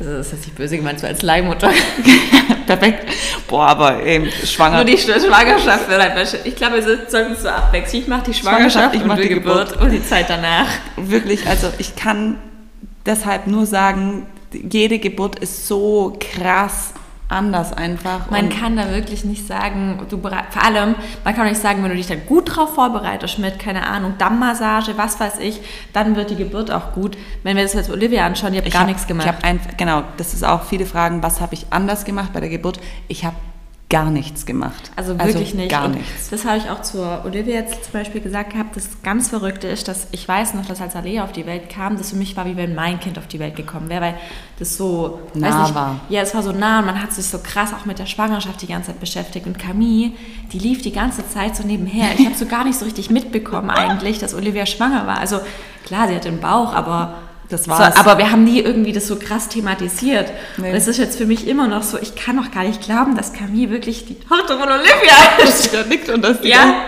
also das ist nicht böse gemeint, so als Leihmutter. [laughs] Perfekt. Boah, aber eben schwanger. Nur die Schwangerschaft wird halt Ich glaube, wir sollten es so abwechseln. Ich mache die Schwangerschaft, Schwangerschaft ich mache die. Geburt und die Zeit danach. Wirklich, also ich kann deshalb nur sagen, jede Geburt ist so krass anders einfach. Man kann da wirklich nicht sagen, du vor allem, man kann auch nicht sagen, wenn du dich dann gut drauf vorbereitest mit, keine Ahnung, Dammmassage, was weiß ich, dann wird die Geburt auch gut. Wenn wir das jetzt Olivia anschauen, die hat gar hab, nichts gemacht. Ich habe ein, genau, das ist auch viele Fragen, was habe ich anders gemacht bei der Geburt? Ich habe gar nichts gemacht. Also, also wirklich also nicht. Gar nichts. Das habe ich auch zur Olivia jetzt zum Beispiel gesagt gehabt. Das ganz Verrückte ist, dass ich weiß noch, dass als Alea auf die Welt kam, das für mich war, wie wenn mein Kind auf die Welt gekommen wäre, weil das so nah nicht, war. Ja, es war so nah und man hat sich so krass auch mit der Schwangerschaft die ganze Zeit beschäftigt. Und Camille, die lief die ganze Zeit so nebenher. Ich habe so gar nicht so richtig mitbekommen [laughs] eigentlich, dass Olivia schwanger war. Also klar, sie hat den Bauch, aber das war's. So, aber wir haben nie irgendwie das so krass thematisiert. Nee. Und es ist jetzt für mich immer noch so, ich kann noch gar nicht glauben, dass Camille wirklich die Tochter von Olivia ist. [laughs] Dass da nickt und das Ja.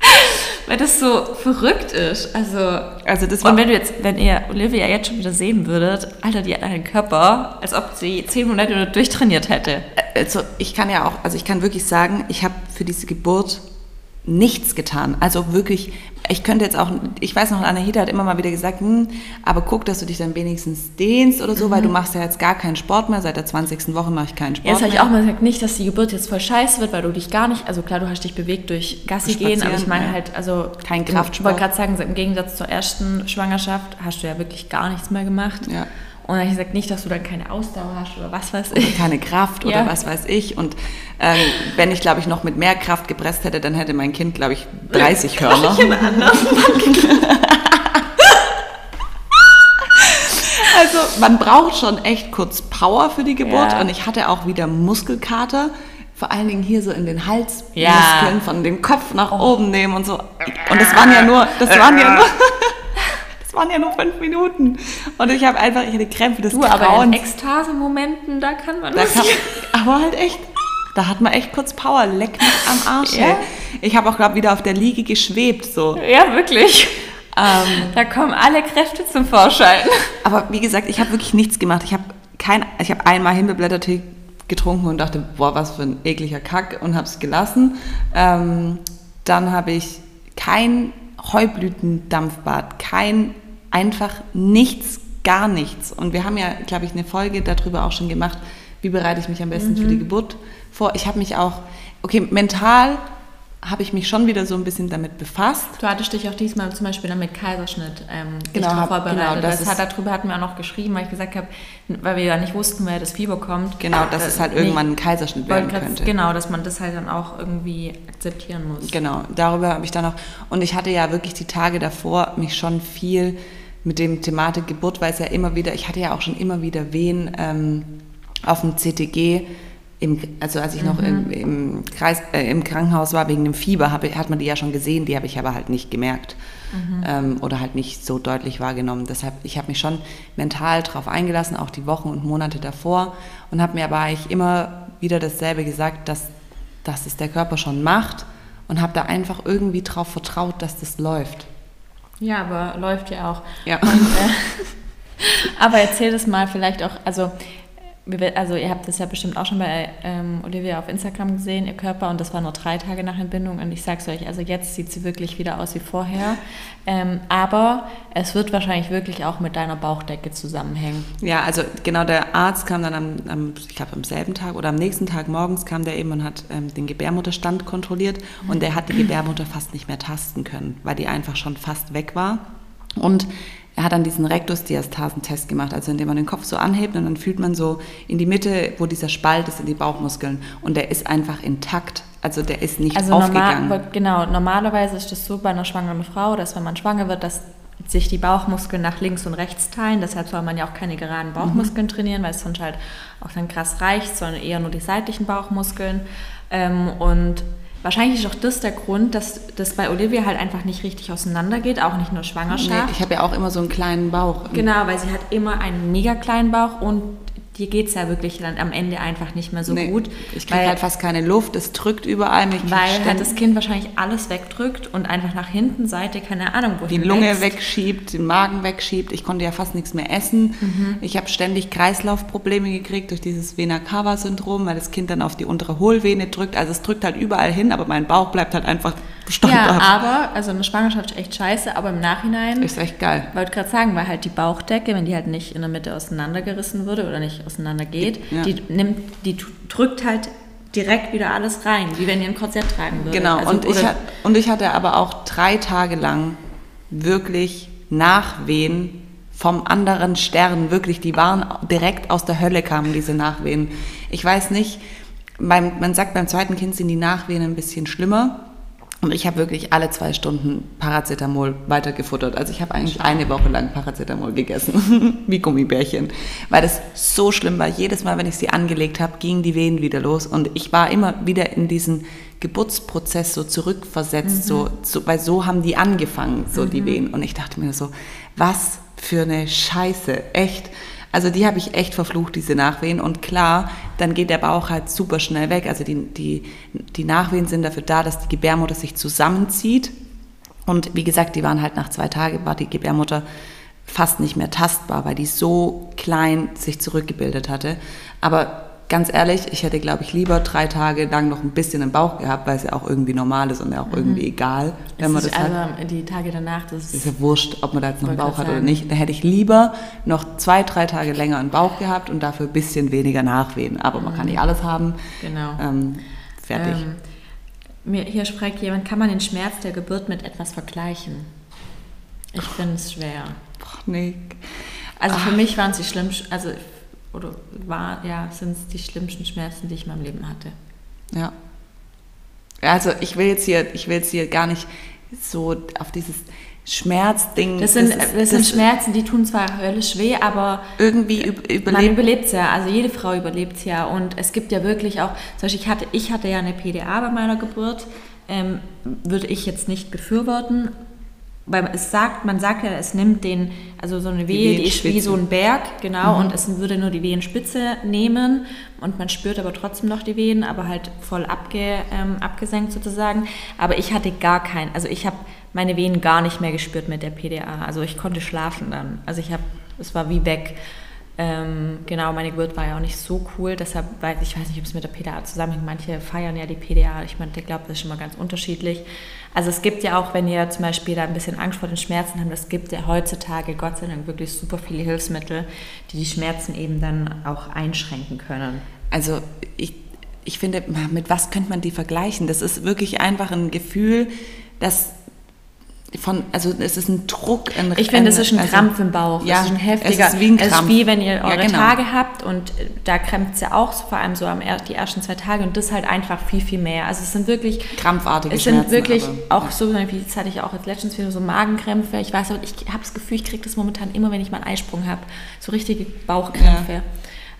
[laughs] Weil das so verrückt ist. Also, also das und wenn du jetzt, wenn ihr Olivia jetzt schon wieder sehen würdet, Alter, die hat einen Körper, als ob sie zehn Monate durchtrainiert hätte. Also ich kann ja auch, also ich kann wirklich sagen, ich habe für diese Geburt nichts getan. Also wirklich, ich könnte jetzt auch, ich weiß noch, Anahita hat immer mal wieder gesagt, hm, aber guck, dass du dich dann wenigstens dehnst oder so, mhm. weil du machst ja jetzt gar keinen Sport mehr. Seit der 20. Woche mache ich keinen Sport ja, das habe ich auch mal gesagt, nicht, dass die Geburt jetzt voll scheiße wird, weil du dich gar nicht, also klar, du hast dich bewegt durch Gassi gehen, aber ich meine ja. halt, also kein Kraftsport. Ich wollte gerade sagen, im Gegensatz zur ersten Schwangerschaft hast du ja wirklich gar nichts mehr gemacht. Ja. Und dann habe ich gesagt, nicht, dass du dann keine Ausdauer hast oder was weiß ich. Oder keine Kraft oder ja. was weiß ich. Und ähm, wenn ich, glaube ich, noch mit mehr Kraft gepresst hätte, dann hätte mein Kind, glaube ich, 30 Hörner. [laughs] Ich [laughs] also man braucht schon echt kurz Power für die Geburt. Ja. Und ich hatte auch wieder Muskelkater vor allen Dingen hier so in den Halsmuskeln ja. von dem Kopf nach oh. oben nehmen und so. Und das waren ja nur, das waren ja nur, [laughs] waren ja nur fünf Minuten. Und ich habe einfach, ich hatte Krämpfe des du, Grauens. aber in Ekstase-Momenten, da kann man da kann, [laughs] Aber halt echt, da hat man echt kurz Power, leck mich am Arsch. Ja. Ich habe auch, glaube wieder auf der Liege geschwebt. so. Ja, wirklich. Ähm, [laughs] da kommen alle Kräfte zum Vorschein. Aber wie gesagt, ich habe wirklich nichts gemacht. Ich habe kein, ich habe einmal Himbeerblättertee getrunken und dachte, boah, was für ein ekliger Kack und habe es gelassen. Ähm, dann habe ich kein Heublütendampfbad, kein einfach nichts, gar nichts. Und wir haben ja, glaube ich, eine Folge darüber auch schon gemacht, wie bereite ich mich am besten mhm. für die Geburt vor. Ich habe mich auch, okay, mental habe ich mich schon wieder so ein bisschen damit befasst. Du hattest dich auch diesmal zum Beispiel dann mit Kaiserschnitt ähm, genau, hab, vorbereitet. Genau, das, das hat, darüber hatten wir auch noch geschrieben, weil ich gesagt habe, weil wir ja nicht wussten, woher das Fieber kommt. Genau, dass äh, es halt irgendwann ein Kaiserschnitt werden könnte. Genau, dass man das halt dann auch irgendwie akzeptieren muss. Genau, darüber habe ich dann auch, und ich hatte ja wirklich die Tage davor mich schon viel mit dem Thematik Geburt, weil es ja immer wieder, ich hatte ja auch schon immer wieder Wehen ähm, auf dem CTG, im, also als ich noch im, mhm. im, Kreis, äh, im Krankenhaus war wegen dem Fieber, hab, hat man die ja schon gesehen, die habe ich aber halt nicht gemerkt mhm. ähm, oder halt nicht so deutlich wahrgenommen. Deshalb, ich habe mich schon mental darauf eingelassen, auch die Wochen und Monate davor und habe mir aber eigentlich immer wieder dasselbe gesagt, dass, dass es der Körper schon macht und habe da einfach irgendwie darauf vertraut, dass das läuft. Ja, aber läuft ja auch. Ja. Und, äh, [laughs] aber erzähl das mal vielleicht auch, also also ihr habt das ja bestimmt auch schon bei ähm, Olivia auf Instagram gesehen, ihr Körper, und das war nur drei Tage nach Entbindung. Und ich sag's euch, also jetzt sieht sie wirklich wieder aus wie vorher. Ähm, aber es wird wahrscheinlich wirklich auch mit deiner Bauchdecke zusammenhängen. Ja, also genau, der Arzt kam dann am, am ich glaube am selben Tag oder am nächsten Tag morgens kam der eben und hat ähm, den Gebärmutterstand kontrolliert und der hat die Gebärmutter fast nicht mehr tasten können, weil die einfach schon fast weg war. Und er hat dann diesen Rektusdiastasentest gemacht, also indem man den Kopf so anhebt und dann fühlt man so in die Mitte, wo dieser Spalt ist, in die Bauchmuskeln. Und der ist einfach intakt. also der ist nicht Also aufgegangen. normal, genau, normalerweise ist das so bei einer schwangeren Frau, dass wenn man schwanger wird, dass sich die Bauchmuskeln nach links und rechts teilen. Deshalb soll man ja auch keine geraden Bauchmuskeln Mhm. trainieren, weil es sonst halt auch dann krass reicht, sondern eher nur die seitlichen Bauchmuskeln. Ähm, und wahrscheinlich ist auch das der Grund, dass das bei Olivia halt einfach nicht richtig auseinandergeht, auch nicht nur nee, Schwangerschaft. ich habe ja auch immer so einen kleinen Bauch. Genau, weil sie hat immer einen mega kleinen Bauch und dir geht es ja wirklich dann am Ende einfach nicht mehr so Nee, gut. Ich kriege halt fast keine Luft, es drückt überall. Mich weil halt das Kind wahrscheinlich alles wegdrückt und einfach nach hinten Seite, keine Ahnung, wohin die Lunge wächst. wegschiebt, den Magen wegschiebt. Ich konnte ja fast nichts mehr essen. Mhm. Ich habe ständig Kreislaufprobleme gekriegt durch dieses Vena-Cava-Syndrom, weil das Kind dann auf die untere Hohlvene drückt. Also es drückt halt überall hin, aber mein Bauch bleibt halt einfach Ja, standhaft. aber, also eine Schwangerschaft ist echt scheiße, aber im Nachhinein, ist echt geil. wollte gerade sagen, weil halt die Bauchdecke, wenn die halt nicht in der Mitte auseinandergerissen würde oder nicht auseinandergeht, Ja. die nimmt, die drückt halt direkt wieder alles rein, wie wenn ihr ein Korsett tragen würdet. Genau, Also, und, ich, und ich hatte aber auch drei Tage lang wirklich Nachwehen vom anderen Stern, wirklich, die waren direkt aus der Hölle kamen diese Nachwehen. Ich weiß nicht, beim, man sagt, beim zweiten Kind sind die Nachwehen ein bisschen schlimmer. Und ich habe wirklich alle zwei Stunden Paracetamol weitergefuttert. Also ich habe eigentlich eine Woche lang Paracetamol gegessen, [laughs] wie Gummibärchen, weil das so schlimm war. Jedes Mal, wenn ich sie angelegt habe, gingen die Wehen wieder los. Und ich war immer wieder in diesen Geburtsprozess so zurückversetzt, so, so, weil so haben die angefangen, so die Wehen. Und ich dachte mir so, was für eine Scheiße, echt. Also die habe ich echt verflucht, diese Nachwehen. Und klar, dann geht der Bauch halt super schnell weg. Also die, die, die Nachwehen sind dafür da, dass die Gebärmutter sich zusammenzieht. Und wie gesagt, die waren halt nach zwei Tagen, war die Gebärmutter fast nicht mehr tastbar, weil die so klein sich zurückgebildet hatte. Aber ganz ehrlich, ich hätte, glaube ich, lieber drei Tage lang noch ein bisschen im Bauch gehabt, weil es ja auch irgendwie normal ist und ja auch irgendwie egal, wenn man es das ist hat. also die Tage danach, das Ist ja wurscht, ob man da jetzt noch einen Bauch hat grad oder sagen. nicht. Da hätte ich lieber noch zwei, drei Tage länger einen Bauch gehabt und dafür ein bisschen weniger Nachwehen. Aber man kann nicht alles haben. Genau. Ähm, fertig. Ähm, mir, hier fragt jemand, kann man den Schmerz der Geburt mit etwas vergleichen? Ich finde es schwer. Boah, nee. Also für mich waren es die schlimmsten, also oder war, ja, sind es die schlimmsten Schmerzen, die ich in meinem Leben hatte. Ja. Also ich will jetzt hier, ich will jetzt hier gar nicht so auf dieses Schmerzding. Das sind, ist- das sind das Schmerzen, die tun zwar höllisch weh, aber irgendwie üb- man überlebt. überlebt es ja. Also jede Frau überlebt es ja. Und es gibt ja wirklich auch, zum Beispiel ich hatte, ich hatte ja eine PDA bei meiner Geburt, ähm, würde ich jetzt nicht befürworten. Weil es sagt, man sagt ja, es nimmt den, also so eine Wehe, die, ist wie so ein Berg, genau, und es würde nur die Wehenspitze nehmen und man spürt aber trotzdem noch die Wehen, aber halt voll abge, ähm, abgesenkt sozusagen. Aber ich hatte gar keinen, also ich habe meine Wehen gar nicht mehr gespürt mit der PDA. Also ich konnte schlafen dann. Also ich habe, es war wie weg. Ähm, genau, meine Geburt war ja auch nicht so cool, deshalb weiß ich weiß nicht, ob es mit der PDA zusammenhängt. Manche feiern ja die PDA. Ich meine, ich glaube, das ist schon mal ganz unterschiedlich. Also es gibt ja auch, wenn ihr zum Beispiel da ein bisschen Angst vor den Schmerzen habt, es gibt ja heutzutage Gott sei Dank wirklich super viele Hilfsmittel, die die Schmerzen eben dann auch einschränken können. Also ich, ich finde, mit was könnte man die vergleichen? Das ist wirklich einfach ein Gefühl, das von, also es ist ein Druck. Ein, Ich finde, es ist ein also- Krampf im Bauch. Ja, es ist ein heftiger. Es ist wie Es ist wie wenn ihr Ja, eure genau. Tage habt und äh, da krämpft es ja auch, vor allem so am die ersten zwei Tage und das halt einfach viel, viel mehr. Also es sind wirklich Krampfartige Es sind Schmerzen, wirklich aber, auch so, wie jetzt hatte ich auch jetzt letztens wieder so Magenkrämpfe. Ich weiß aber, ich habe das Gefühl, ich kriege das momentan immer, wenn ich mal einen Eisprung habe. So richtige Bauchkrämpfe.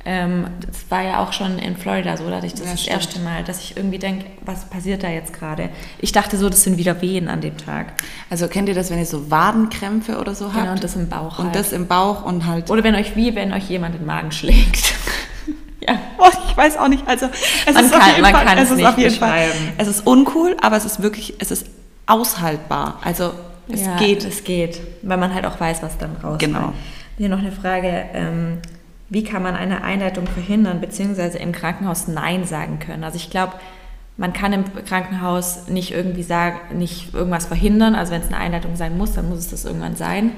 Ähm, das war ja auch schon in Florida so, da hatte ich das Ja, das erste Mal, dass ich irgendwie denke, was passiert da jetzt gerade? Ich dachte so, das sind wieder Wehen an dem Tag. Also kennt ihr das, wenn ihr so Wadenkrämpfe oder so habt? Genau, und das im Bauch Und halt. das im Bauch und halt. Oder wenn euch wie, wenn euch jemand den Magen schlägt. [laughs] ja. Oh, ich weiß auch nicht. Also es Man ist auf kann- jeden man Fall, kann es nicht auf jeden Fall. Es ist uncool, aber es ist wirklich, es ist aushaltbar. Also es ja, geht. Es geht, weil man halt auch weiß, was dann rauskommt. Genau. Hier noch eine Frage. Ähm, wie kann man eine Einleitung verhindern, beziehungsweise im Krankenhaus Nein sagen können? Also ich glaube, man kann im Krankenhaus nicht irgendwie sagen, nicht irgendwas verhindern. Also wenn es eine Einleitung sein muss, dann muss es das irgendwann sein.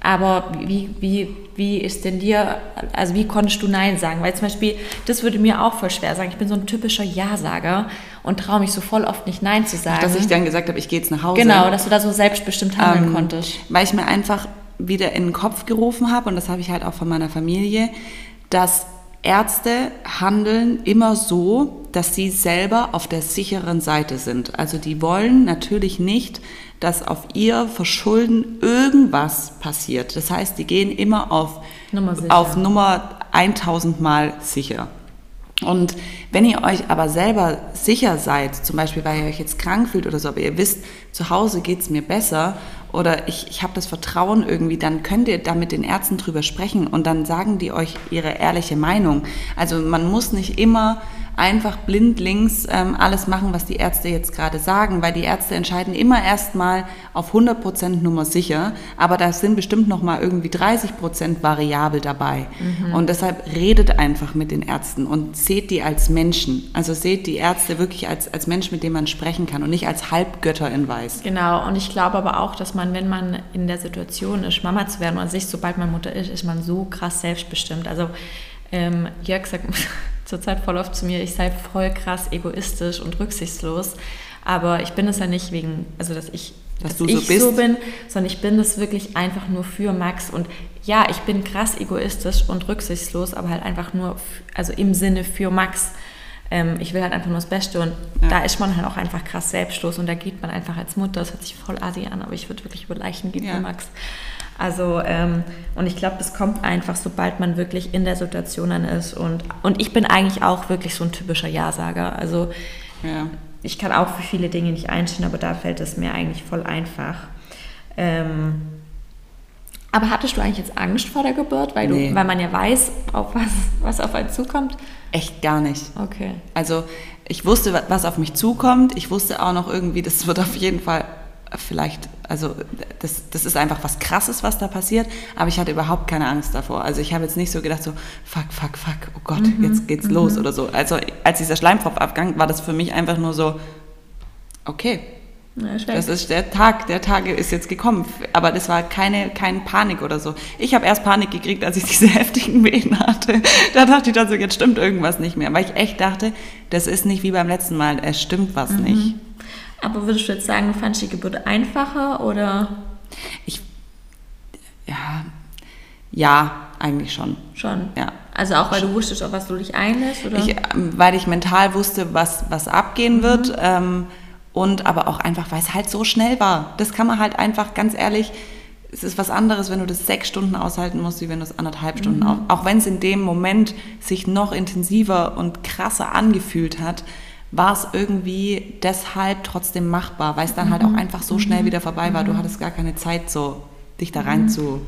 Aber wie, wie, wie ist denn dir, also wie konntest du Nein sagen? Weil zum Beispiel, das würde mir auch voll schwer sagen. Ich bin so ein typischer Ja-Sager und traue mich so voll oft nicht Nein zu sagen. dass ich dann gesagt habe, ich gehe jetzt nach Hause. Genau, dass du da so selbstbestimmt handeln Ähm, konntest. Weil ich mir einfach wieder in den Kopf gerufen habe, und das habe ich halt auch von meiner Familie, dass Ärzte handeln immer so, dass sie selber auf der sicheren Seite sind. Also die wollen natürlich nicht, dass auf ihr Verschulden irgendwas passiert. Das heißt, die gehen immer auf Nummer, auf Nummer 1000 Mal sicher. Und wenn ihr euch aber selber sicher seid, zum Beispiel weil ihr euch jetzt krank fühlt oder so, aber ihr wisst, zu Hause geht es mir besser oder ich, ich habe das Vertrauen irgendwie, dann könnt ihr da mit den Ärzten drüber sprechen und dann sagen die euch ihre ehrliche Meinung. Also man muss nicht immer einfach blindlings ähm, alles machen, was die Ärzte jetzt gerade sagen, weil die Ärzte entscheiden immer erstmal auf 100% Nummer sicher, aber da sind bestimmt noch mal irgendwie 30% variabel dabei. Mhm. Und deshalb redet einfach mit den Ärzten und seht die als Menschen. Also seht die Ärzte wirklich als, als Mensch, mit dem man sprechen kann und nicht als Halbgötter in Weiß. Genau, und ich glaube aber auch, dass man, wenn man in der Situation ist, Mama zu werden und sich, sobald man Mutter ist, ist man so krass selbstbestimmt. Also ähm, Jörg sagt zurzeit voll oft zu mir, ich sei voll krass egoistisch und rücksichtslos. Aber ich bin es ja nicht wegen, also dass ich, dass, dass ich so, so, bin, sondern ich bin es wirklich einfach nur für Max. Und ja, ich bin krass egoistisch und rücksichtslos, aber halt einfach nur, also im Sinne für Max. Ähm, ich will halt einfach nur das Beste und ja. da ist man halt auch einfach krass selbstlos und da geht man einfach als Mutter, das hört sich voll asi an, aber ich würde wirklich über Leichen gehen ja. für Max. Also, ähm, und ich glaube, das kommt einfach, sobald man wirklich in der Situation dann ist. Und, und ich bin eigentlich auch wirklich so ein typischer Ja-Sager. Also, ja. ich kann auch für viele Dinge nicht einstehen, aber da fällt es mir eigentlich voll einfach. Ähm, aber hattest du eigentlich jetzt Angst vor der Geburt, weil, du, nee. weil man ja weiß, auf was, was auf einen zukommt? Echt gar nicht. Okay. Also ich wusste, was auf mich zukommt. Ich wusste auch noch irgendwie, das wird auf jeden Fall vielleicht, also das, das ist einfach was Krasses, was da passiert, aber ich hatte überhaupt keine Angst davor. Also ich habe jetzt nicht so gedacht, so fuck, fuck, fuck, oh Gott, mhm. jetzt geht's mhm. los oder so. Also als dieser Schleimfropf abgang, war das für mich einfach nur so, okay, ja, das ist der Tag, der Tag ist jetzt gekommen. Aber das war keine, keine Panik oder so. Ich habe erst Panik gekriegt, als ich diese [laughs] heftigen Wehen hatte. Da dachte ich dann so, jetzt stimmt irgendwas nicht mehr. Weil ich echt dachte, das ist nicht wie beim letzten Mal, es stimmt was mhm. nicht. Aber würdest du jetzt sagen, du fandest die Geburt einfacher oder? Ich, ja, ja, eigentlich schon. Schon? Ja. Also auch, weil du wusstest, auf was du dich einlässt? Oder? Ich, ähm, weil ich mental wusste, was, was abgehen mhm. wird. Ähm, und aber auch einfach, weil es halt so schnell war. Das kann man halt einfach, ganz ehrlich, es ist was anderes, wenn du das sechs Stunden aushalten musst, wie wenn du es anderthalb Stunden, mhm. auch, auch wenn es in dem Moment sich noch intensiver und krasser angefühlt hat war es irgendwie deshalb trotzdem machbar, weil es dann halt auch mhm. einfach so schnell mhm. wieder vorbei war. Du mhm. hattest gar keine Zeit, so dich da rein zu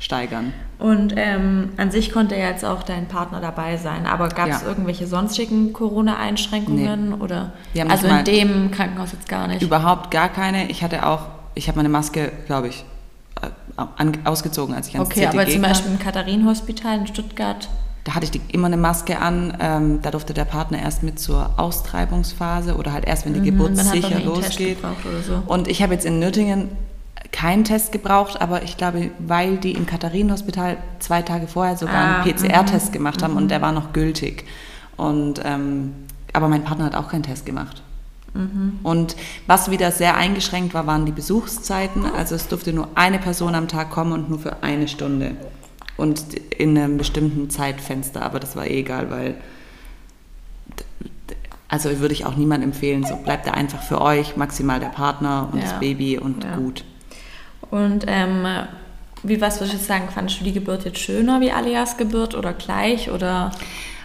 steigern. Und ähm, an sich konnte ja jetzt auch dein Partner dabei sein, aber gab es ja. irgendwelche sonstigen Corona-Einschränkungen nee. oder? also in dem Krankenhaus jetzt gar nicht? Überhaupt gar keine. Ich hatte auch, ich habe meine Maske, glaube ich, äh, ausgezogen, als ich ans Okay, CTG aber zum Beispiel im Katharinenhospital in Stuttgart da hatte ich immer eine Maske an. Ähm, da durfte der Partner erst mit zur Austreibungsphase oder halt erst, wenn die mhm, Geburt sicher losgeht. So. Und ich habe jetzt in Nürtingen keinen Test gebraucht, aber ich glaube, weil die im Katharinenhospital zwei Tage vorher sogar ah, einen PCR-Test mhm, gemacht haben und mhm. der war noch gültig. Und, ähm, aber mein Partner hat auch keinen Test gemacht. Mhm. Und was wieder sehr eingeschränkt war, waren die Besuchszeiten. Also es durfte nur eine Person am Tag kommen und nur für eine Stunde und in einem bestimmten Zeitfenster, aber das war eh egal, weil also würde ich auch niemandem empfehlen, so bleibt da einfach für euch, maximal der Partner und ja. das Baby und ja. gut. Und ähm, wie was würdest du sagen, fandest du die Geburt jetzt schöner wie Alias Geburt oder gleich oder?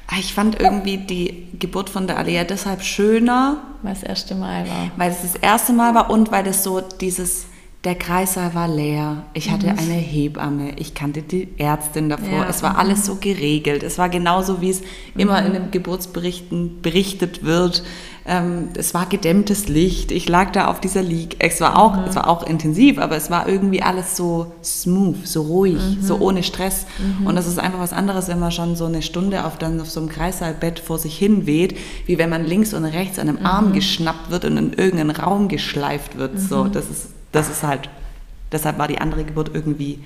Ah, ich fand irgendwie die Geburt von der Alia deshalb schöner. Weil es das erste Mal war. Weil es das erste Mal war und weil es so dieses der Kreissaal war leer. Ich hatte mhm. eine Hebamme. Ich kannte die Ärztin davor. Ja. Es war alles so geregelt. Es war genauso, wie es mhm. immer in den Geburtsberichten berichtet wird. Ähm, es war gedämmtes Licht. Ich lag da auf dieser Liege. Es war auch, mhm. es war auch intensiv, aber es war irgendwie alles so smooth, so ruhig, mhm. so ohne Stress. Mhm. Und das ist einfach was anderes, wenn man schon so eine Stunde auf, dann auf so einem Kreissaalbett vor sich hin weht, wie wenn man links und rechts an einem Arm mhm. geschnappt wird und in irgendeinen Raum geschleift wird. So, das ist das ist halt, deshalb war die andere Geburt irgendwie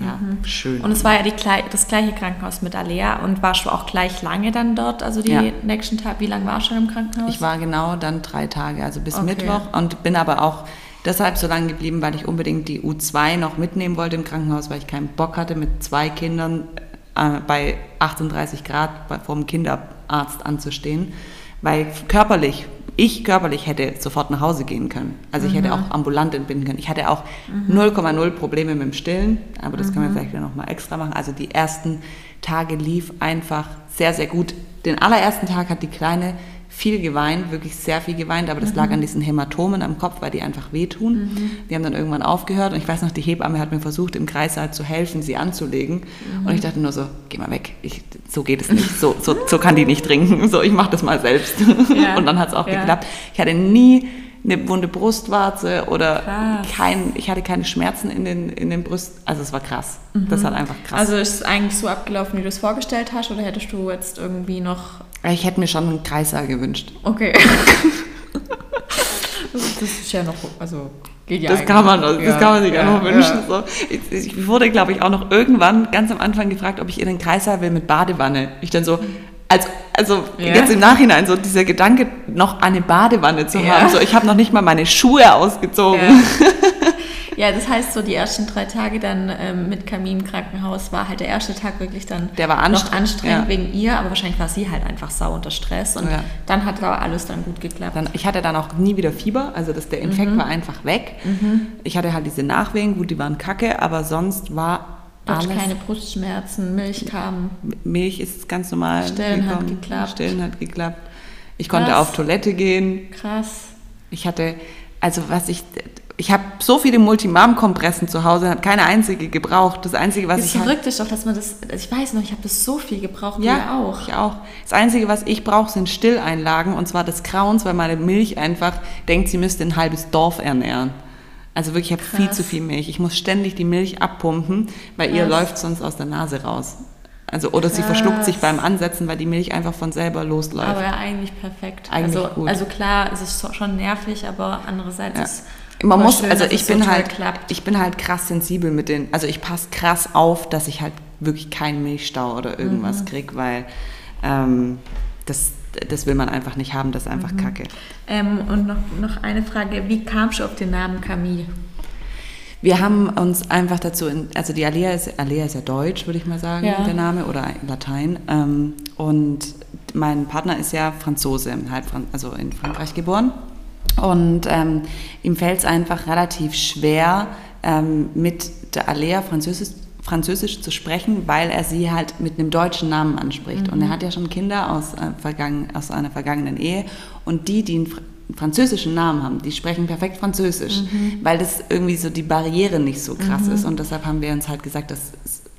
ja, mhm. schön. Und es war ja die, das gleiche Krankenhaus mit Alea und warst du auch gleich lange dann dort, also die ja. nächsten Tage, wie lange warst du schon im Krankenhaus? Ich war genau dann drei Tage, also bis okay. Mittwoch und bin aber auch deshalb so lange geblieben, weil ich unbedingt die U2 noch mitnehmen wollte im Krankenhaus, weil ich keinen Bock hatte mit zwei Kindern äh, bei 38 Grad bei, vom Kinderarzt anzustehen, weil körperlich, ich körperlich hätte sofort nach Hause gehen können. Also ich hätte Mhm. auch ambulant entbinden können. Ich hatte auch 0,0 Probleme mit dem Stillen, aber das Mhm. können wir vielleicht noch mal extra machen. Also die ersten Tage lief einfach sehr, sehr gut. Den allerersten Tag hat die Kleine viel geweint, wirklich sehr viel geweint, aber das lag Mhm. an diesen Hämatomen am Kopf, weil die einfach wehtun. Die haben dann irgendwann aufgehört und ich weiß noch, die Hebamme hat mir versucht, im Kreissaal zu helfen, sie anzulegen. Mhm. Und ich dachte nur so, geh mal weg, ich, so geht es nicht, so, so, so kann die nicht trinken, so ich mach das mal selbst. Ja. [laughs] Und dann hat es auch Ja. geklappt. Ich hatte nie eine wunde Brustwarze oder Krass. kein, ich hatte keine Schmerzen in den, in den Brust. Also es war krass. Das hat einfach krass. Also ist es eigentlich so abgelaufen, wie du es vorgestellt hast, oder hättest du jetzt irgendwie noch. Ich hätte mir schon einen Kreissaal gewünscht. Okay. [laughs] das ist ja noch. Also geht ja Das kann man, das Ja, kann man sich ja, auch noch wünschen. ja. So. Ich, ich wurde, glaube ich, auch noch irgendwann ganz am Anfang gefragt, ob ich in den Kreissaal will mit Badewanne. Ich dann so, als, also Ja. jetzt im Nachhinein so dieser Gedanke, noch eine Badewanne zu haben. So, ich habe noch nicht mal meine Schuhe ausgezogen. [laughs] Ja. das heißt, so die ersten drei Tage dann ähm, mit Kamin im Krankenhaus war halt der erste Tag wirklich dann Der war noch anstrengend, anstrengend ja. wegen ihr, aber wahrscheinlich war sie halt einfach sau unter Stress und Ja. dann hat aber alles dann gut geklappt. Dann, ich hatte dann auch nie wieder Fieber, also das, der Infekt Mhm. war einfach weg. Ich hatte halt diese Nachwehen, gut, die waren kacke, aber sonst war Du alles keine Brustschmerzen, Milch kam. Milch ist ganz normal. Stillen hat gekommen. geklappt. Stillen hat geklappt. Ich konnte Krass. auf Toilette gehen. Krass. Ich hatte, also was ich, ich habe so viele Multimam-Kompressen zu Hause, habe keine einzige gebraucht. Das Einzige, was Das ich verrückt ist doch, dass man das, ich weiß noch, ich habe das so viel gebraucht, ja, ihr auch. ich auch. Das Einzige, was ich brauche, sind Stilleinlagen und zwar des Grauens, weil meine Milch einfach denkt, sie müsste ein halbes Dorf ernähren. Also wirklich, ich habe viel zu viel Milch. Ich muss ständig die Milch abpumpen, weil ihr Krass. läuft sonst aus der Nase raus. Also, oder sie Krass. verschluckt sich beim Ansetzen, weil die Milch einfach von selber losläuft. Aber ja, eigentlich perfekt. Eigentlich also, gut. also klar, es ist schon nervig, aber andererseits Ja. ist Man voll muss, schön, also ich so bin toll halt, klappt. ich bin halt krass sensibel mit den, also ich passe krass auf, dass ich halt wirklich keinen Milchstau oder irgendwas Mhm. krieg, weil ähm, das, das will man einfach nicht haben, das ist Mhm. einfach Kacke. Ähm, und noch, noch eine Frage, wie kamst du auf den Namen Camille? Wir haben uns einfach dazu, in, also die Alea ist, Alea ist ja deutsch, würde ich mal sagen, Ja. der Name, oder Latein. Ähm, und mein Partner ist ja Franzose, halb Fran also in Frankreich geboren. Und ähm, ihm fällt es einfach relativ schwer, ähm, mit der Alea Französisch, Französisch zu sprechen, weil er sie halt mit einem deutschen Namen anspricht. Und er hat ja schon Kinder aus, äh, vergangen, aus einer vergangenen Ehe. Und die, die einen fr- französischen Namen haben, die sprechen perfekt Französisch, weil das irgendwie so die Barriere nicht so krass ist. Und deshalb haben wir uns halt gesagt, dass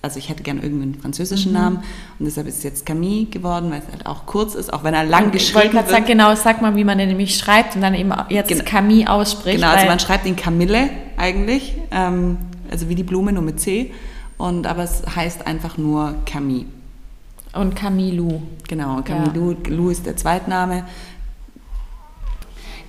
also ich hätte gerne irgendwie einen französischen Namen und deshalb ist es jetzt Camille geworden, weil es halt auch kurz ist, auch wenn er lang ich wollte geschrieben gerade wird. sagen, genau, sag mal, wie man den nämlich schreibt und dann eben jetzt Genau. Camille ausspricht. Genau, also man schreibt ihn Camille eigentlich, ähm, also wie die Blume nur mit C. Und aber es heißt einfach nur Camille. und Camilou. Genau, Camille Lou, Lou ist der Zweitname.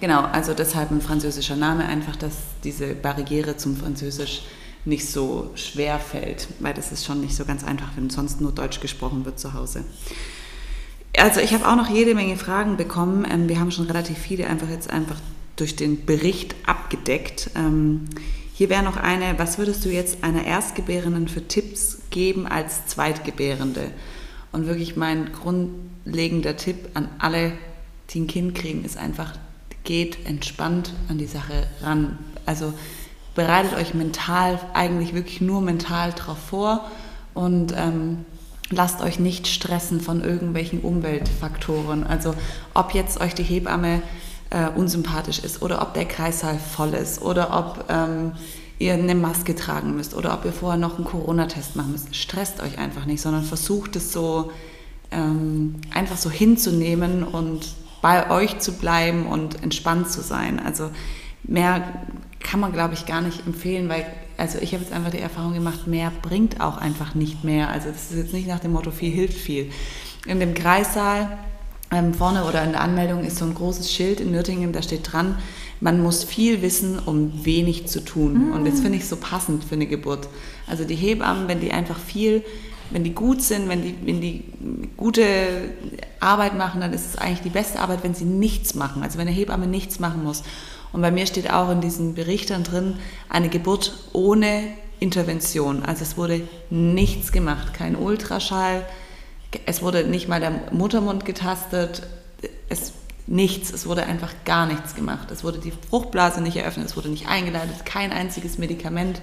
Genau, also deshalb ein französischer Name, einfach, dass diese Barriere zum Französisch nicht so schwer fällt, weil das ist schon nicht so ganz einfach, wenn sonst nur Deutsch gesprochen wird zu Hause. Also ich habe auch noch jede Menge Fragen bekommen. Ähm, wir haben schon relativ viele einfach jetzt einfach durch den Bericht abgedeckt. Ähm, hier wäre noch eine, was würdest du jetzt einer Erstgebärenden für Tipps geben als Zweitgebärende? Und wirklich mein grundlegender Tipp an alle, die ein Kind kriegen, ist einfach, geht entspannt an die Sache ran. Also bereitet euch mental, eigentlich wirklich nur mental drauf vor und ähm, lasst euch nicht stressen von irgendwelchen Umweltfaktoren. Also ob jetzt euch die Hebamme äh, unsympathisch ist oder ob der Kreissaal voll ist oder ob ähm, ihr eine Maske tragen müsst oder ob ihr vorher noch einen Corona-Test machen müsst. Stresst euch einfach nicht, sondern versucht es so ähm, einfach so hinzunehmen und bei euch zu bleiben und entspannt zu sein. Also mehr kann man, glaube ich, gar nicht empfehlen, weil also ich habe jetzt einfach die Erfahrung gemacht, mehr bringt auch einfach nicht mehr. Also das ist jetzt nicht nach dem Motto, viel hilft viel. In dem Kreissaal ähm, vorne oder in der Anmeldung ist so ein großes Schild in Nürtingen, da steht dran, man muss viel wissen, um wenig zu tun. Und das finde ich so passend für eine Geburt. Also die Hebammen, wenn die einfach viel, wenn die gut sind, wenn die, wenn die gute Arbeit machen, dann ist es eigentlich die beste Arbeit, wenn sie nichts machen. Also wenn eine Hebamme nichts machen muss. Und bei mir steht auch in diesen Berichtern drin, eine Geburt ohne Intervention. Also es wurde nichts gemacht, kein Ultraschall, es wurde nicht mal der Muttermund getastet, es nichts, es wurde einfach gar nichts gemacht. Es wurde die Fruchtblase nicht eröffnet, es wurde nicht eingeleitet, kein einziges Medikament,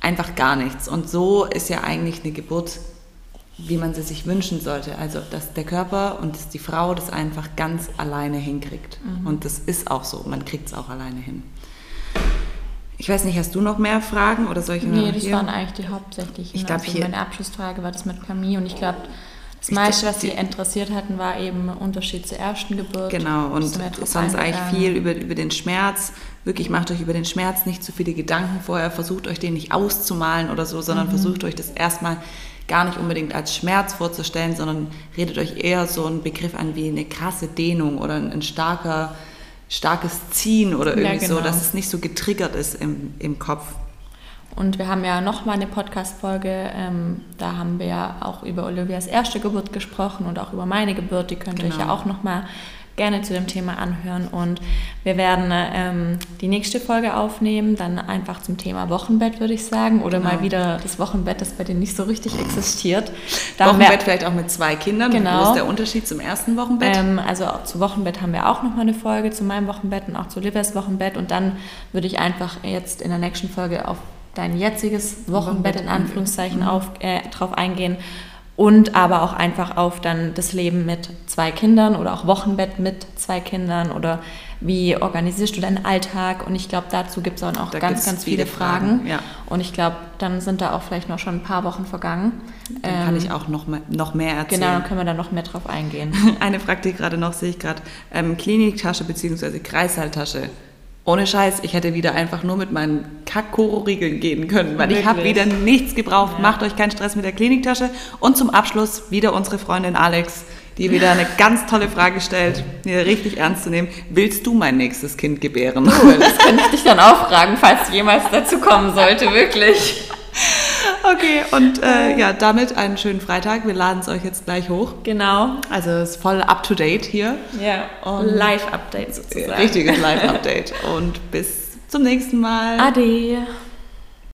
einfach gar nichts. Und so ist ja eigentlich eine Geburt, wie man sie sich wünschen sollte. Also, dass der Körper und die Frau das einfach ganz alleine hinkriegt. Mhm. Und das ist auch so, man kriegt es auch alleine hin. Ich weiß nicht, hast du noch mehr Fragen oder solche? Nee, das hier? waren eigentlich die hauptsächlichen. Ich glaube, also meine Abschlussfrage war das mit Camille und ich glaube, das meiste, was Sie interessiert hatten, war eben Unterschied zur ersten Geburt. Genau, und sonst eigentlich viel über, über den Schmerz. Wirklich macht euch über den Schmerz nicht zu viele Gedanken vorher, versucht euch den nicht auszumalen oder so, sondern mhm. versucht euch das erstmal gar nicht unbedingt als Schmerz vorzustellen, sondern redet euch eher so einen Begriff an wie eine krasse Dehnung oder ein, ein starker, starkes Ziehen oder irgendwie ja, genau. so, dass es nicht so getriggert ist im, im Kopf. Und wir haben ja noch mal eine Podcast-Folge, ähm, da haben wir ja auch über Olivias erste Geburt gesprochen und auch über meine Geburt. Die könnt ihr genau. euch ja genau. auch noch mal gerne zu dem Thema anhören. Und wir werden ähm, die nächste Folge aufnehmen, dann einfach zum Thema Wochenbett, würde ich sagen. Oder genau. mal wieder das Wochenbett, das bei denen nicht so richtig existiert. Da Wochenbett wir, vielleicht auch mit zwei Kindern. Genau. Wo ist der Unterschied zum ersten Wochenbett? Ähm, also zu Wochenbett haben wir auch noch mal eine Folge, zu meinem Wochenbett und auch zu Livers Wochenbett. Und dann würde ich einfach jetzt in der nächsten Folge auf dein jetziges Wochenbett in Anführungszeichen mhm. auf, äh, drauf eingehen und aber auch einfach auf dann das Leben mit zwei Kindern oder auch Wochenbett mit zwei Kindern oder wie organisierst du deinen Alltag und ich glaube, dazu gibt es auch noch da ganz, ganz viele, viele Fragen, Fragen. Ja. und ich glaube, dann sind da auch vielleicht noch schon ein paar Wochen vergangen. Dann ähm, kann ich auch noch, mehr, noch mehr erzählen. Genau, dann können wir da noch mehr drauf eingehen. [laughs] Eine Frage, die gerade noch sehe ich gerade, ähm, Kliniktasche bzw. Kreißsaaltasche ohne Scheiß, ich hätte wieder einfach nur mit meinen Kack-Koro-Riegeln gehen können, weil Wirklich? ich habe wieder nichts gebraucht. Ja. Macht euch keinen Stress mit der Kliniktasche. Und zum Abschluss wieder unsere Freundin Alex, die wieder eine ganz tolle Frage stellt, die richtig ernst zu nehmen. Willst du mein nächstes Kind gebären? Oh, das könnte ich dich dann auch fragen, falls jemals dazu kommen sollte, wirklich. [laughs] Okay, und äh, ja, damit einen schönen Freitag. Wir laden es euch jetzt gleich hoch. Genau. Also es ist voll up to date hier. Ja, Live-Update sozusagen. Richtiges Live-Update. und bis zum nächsten Mal. Ade.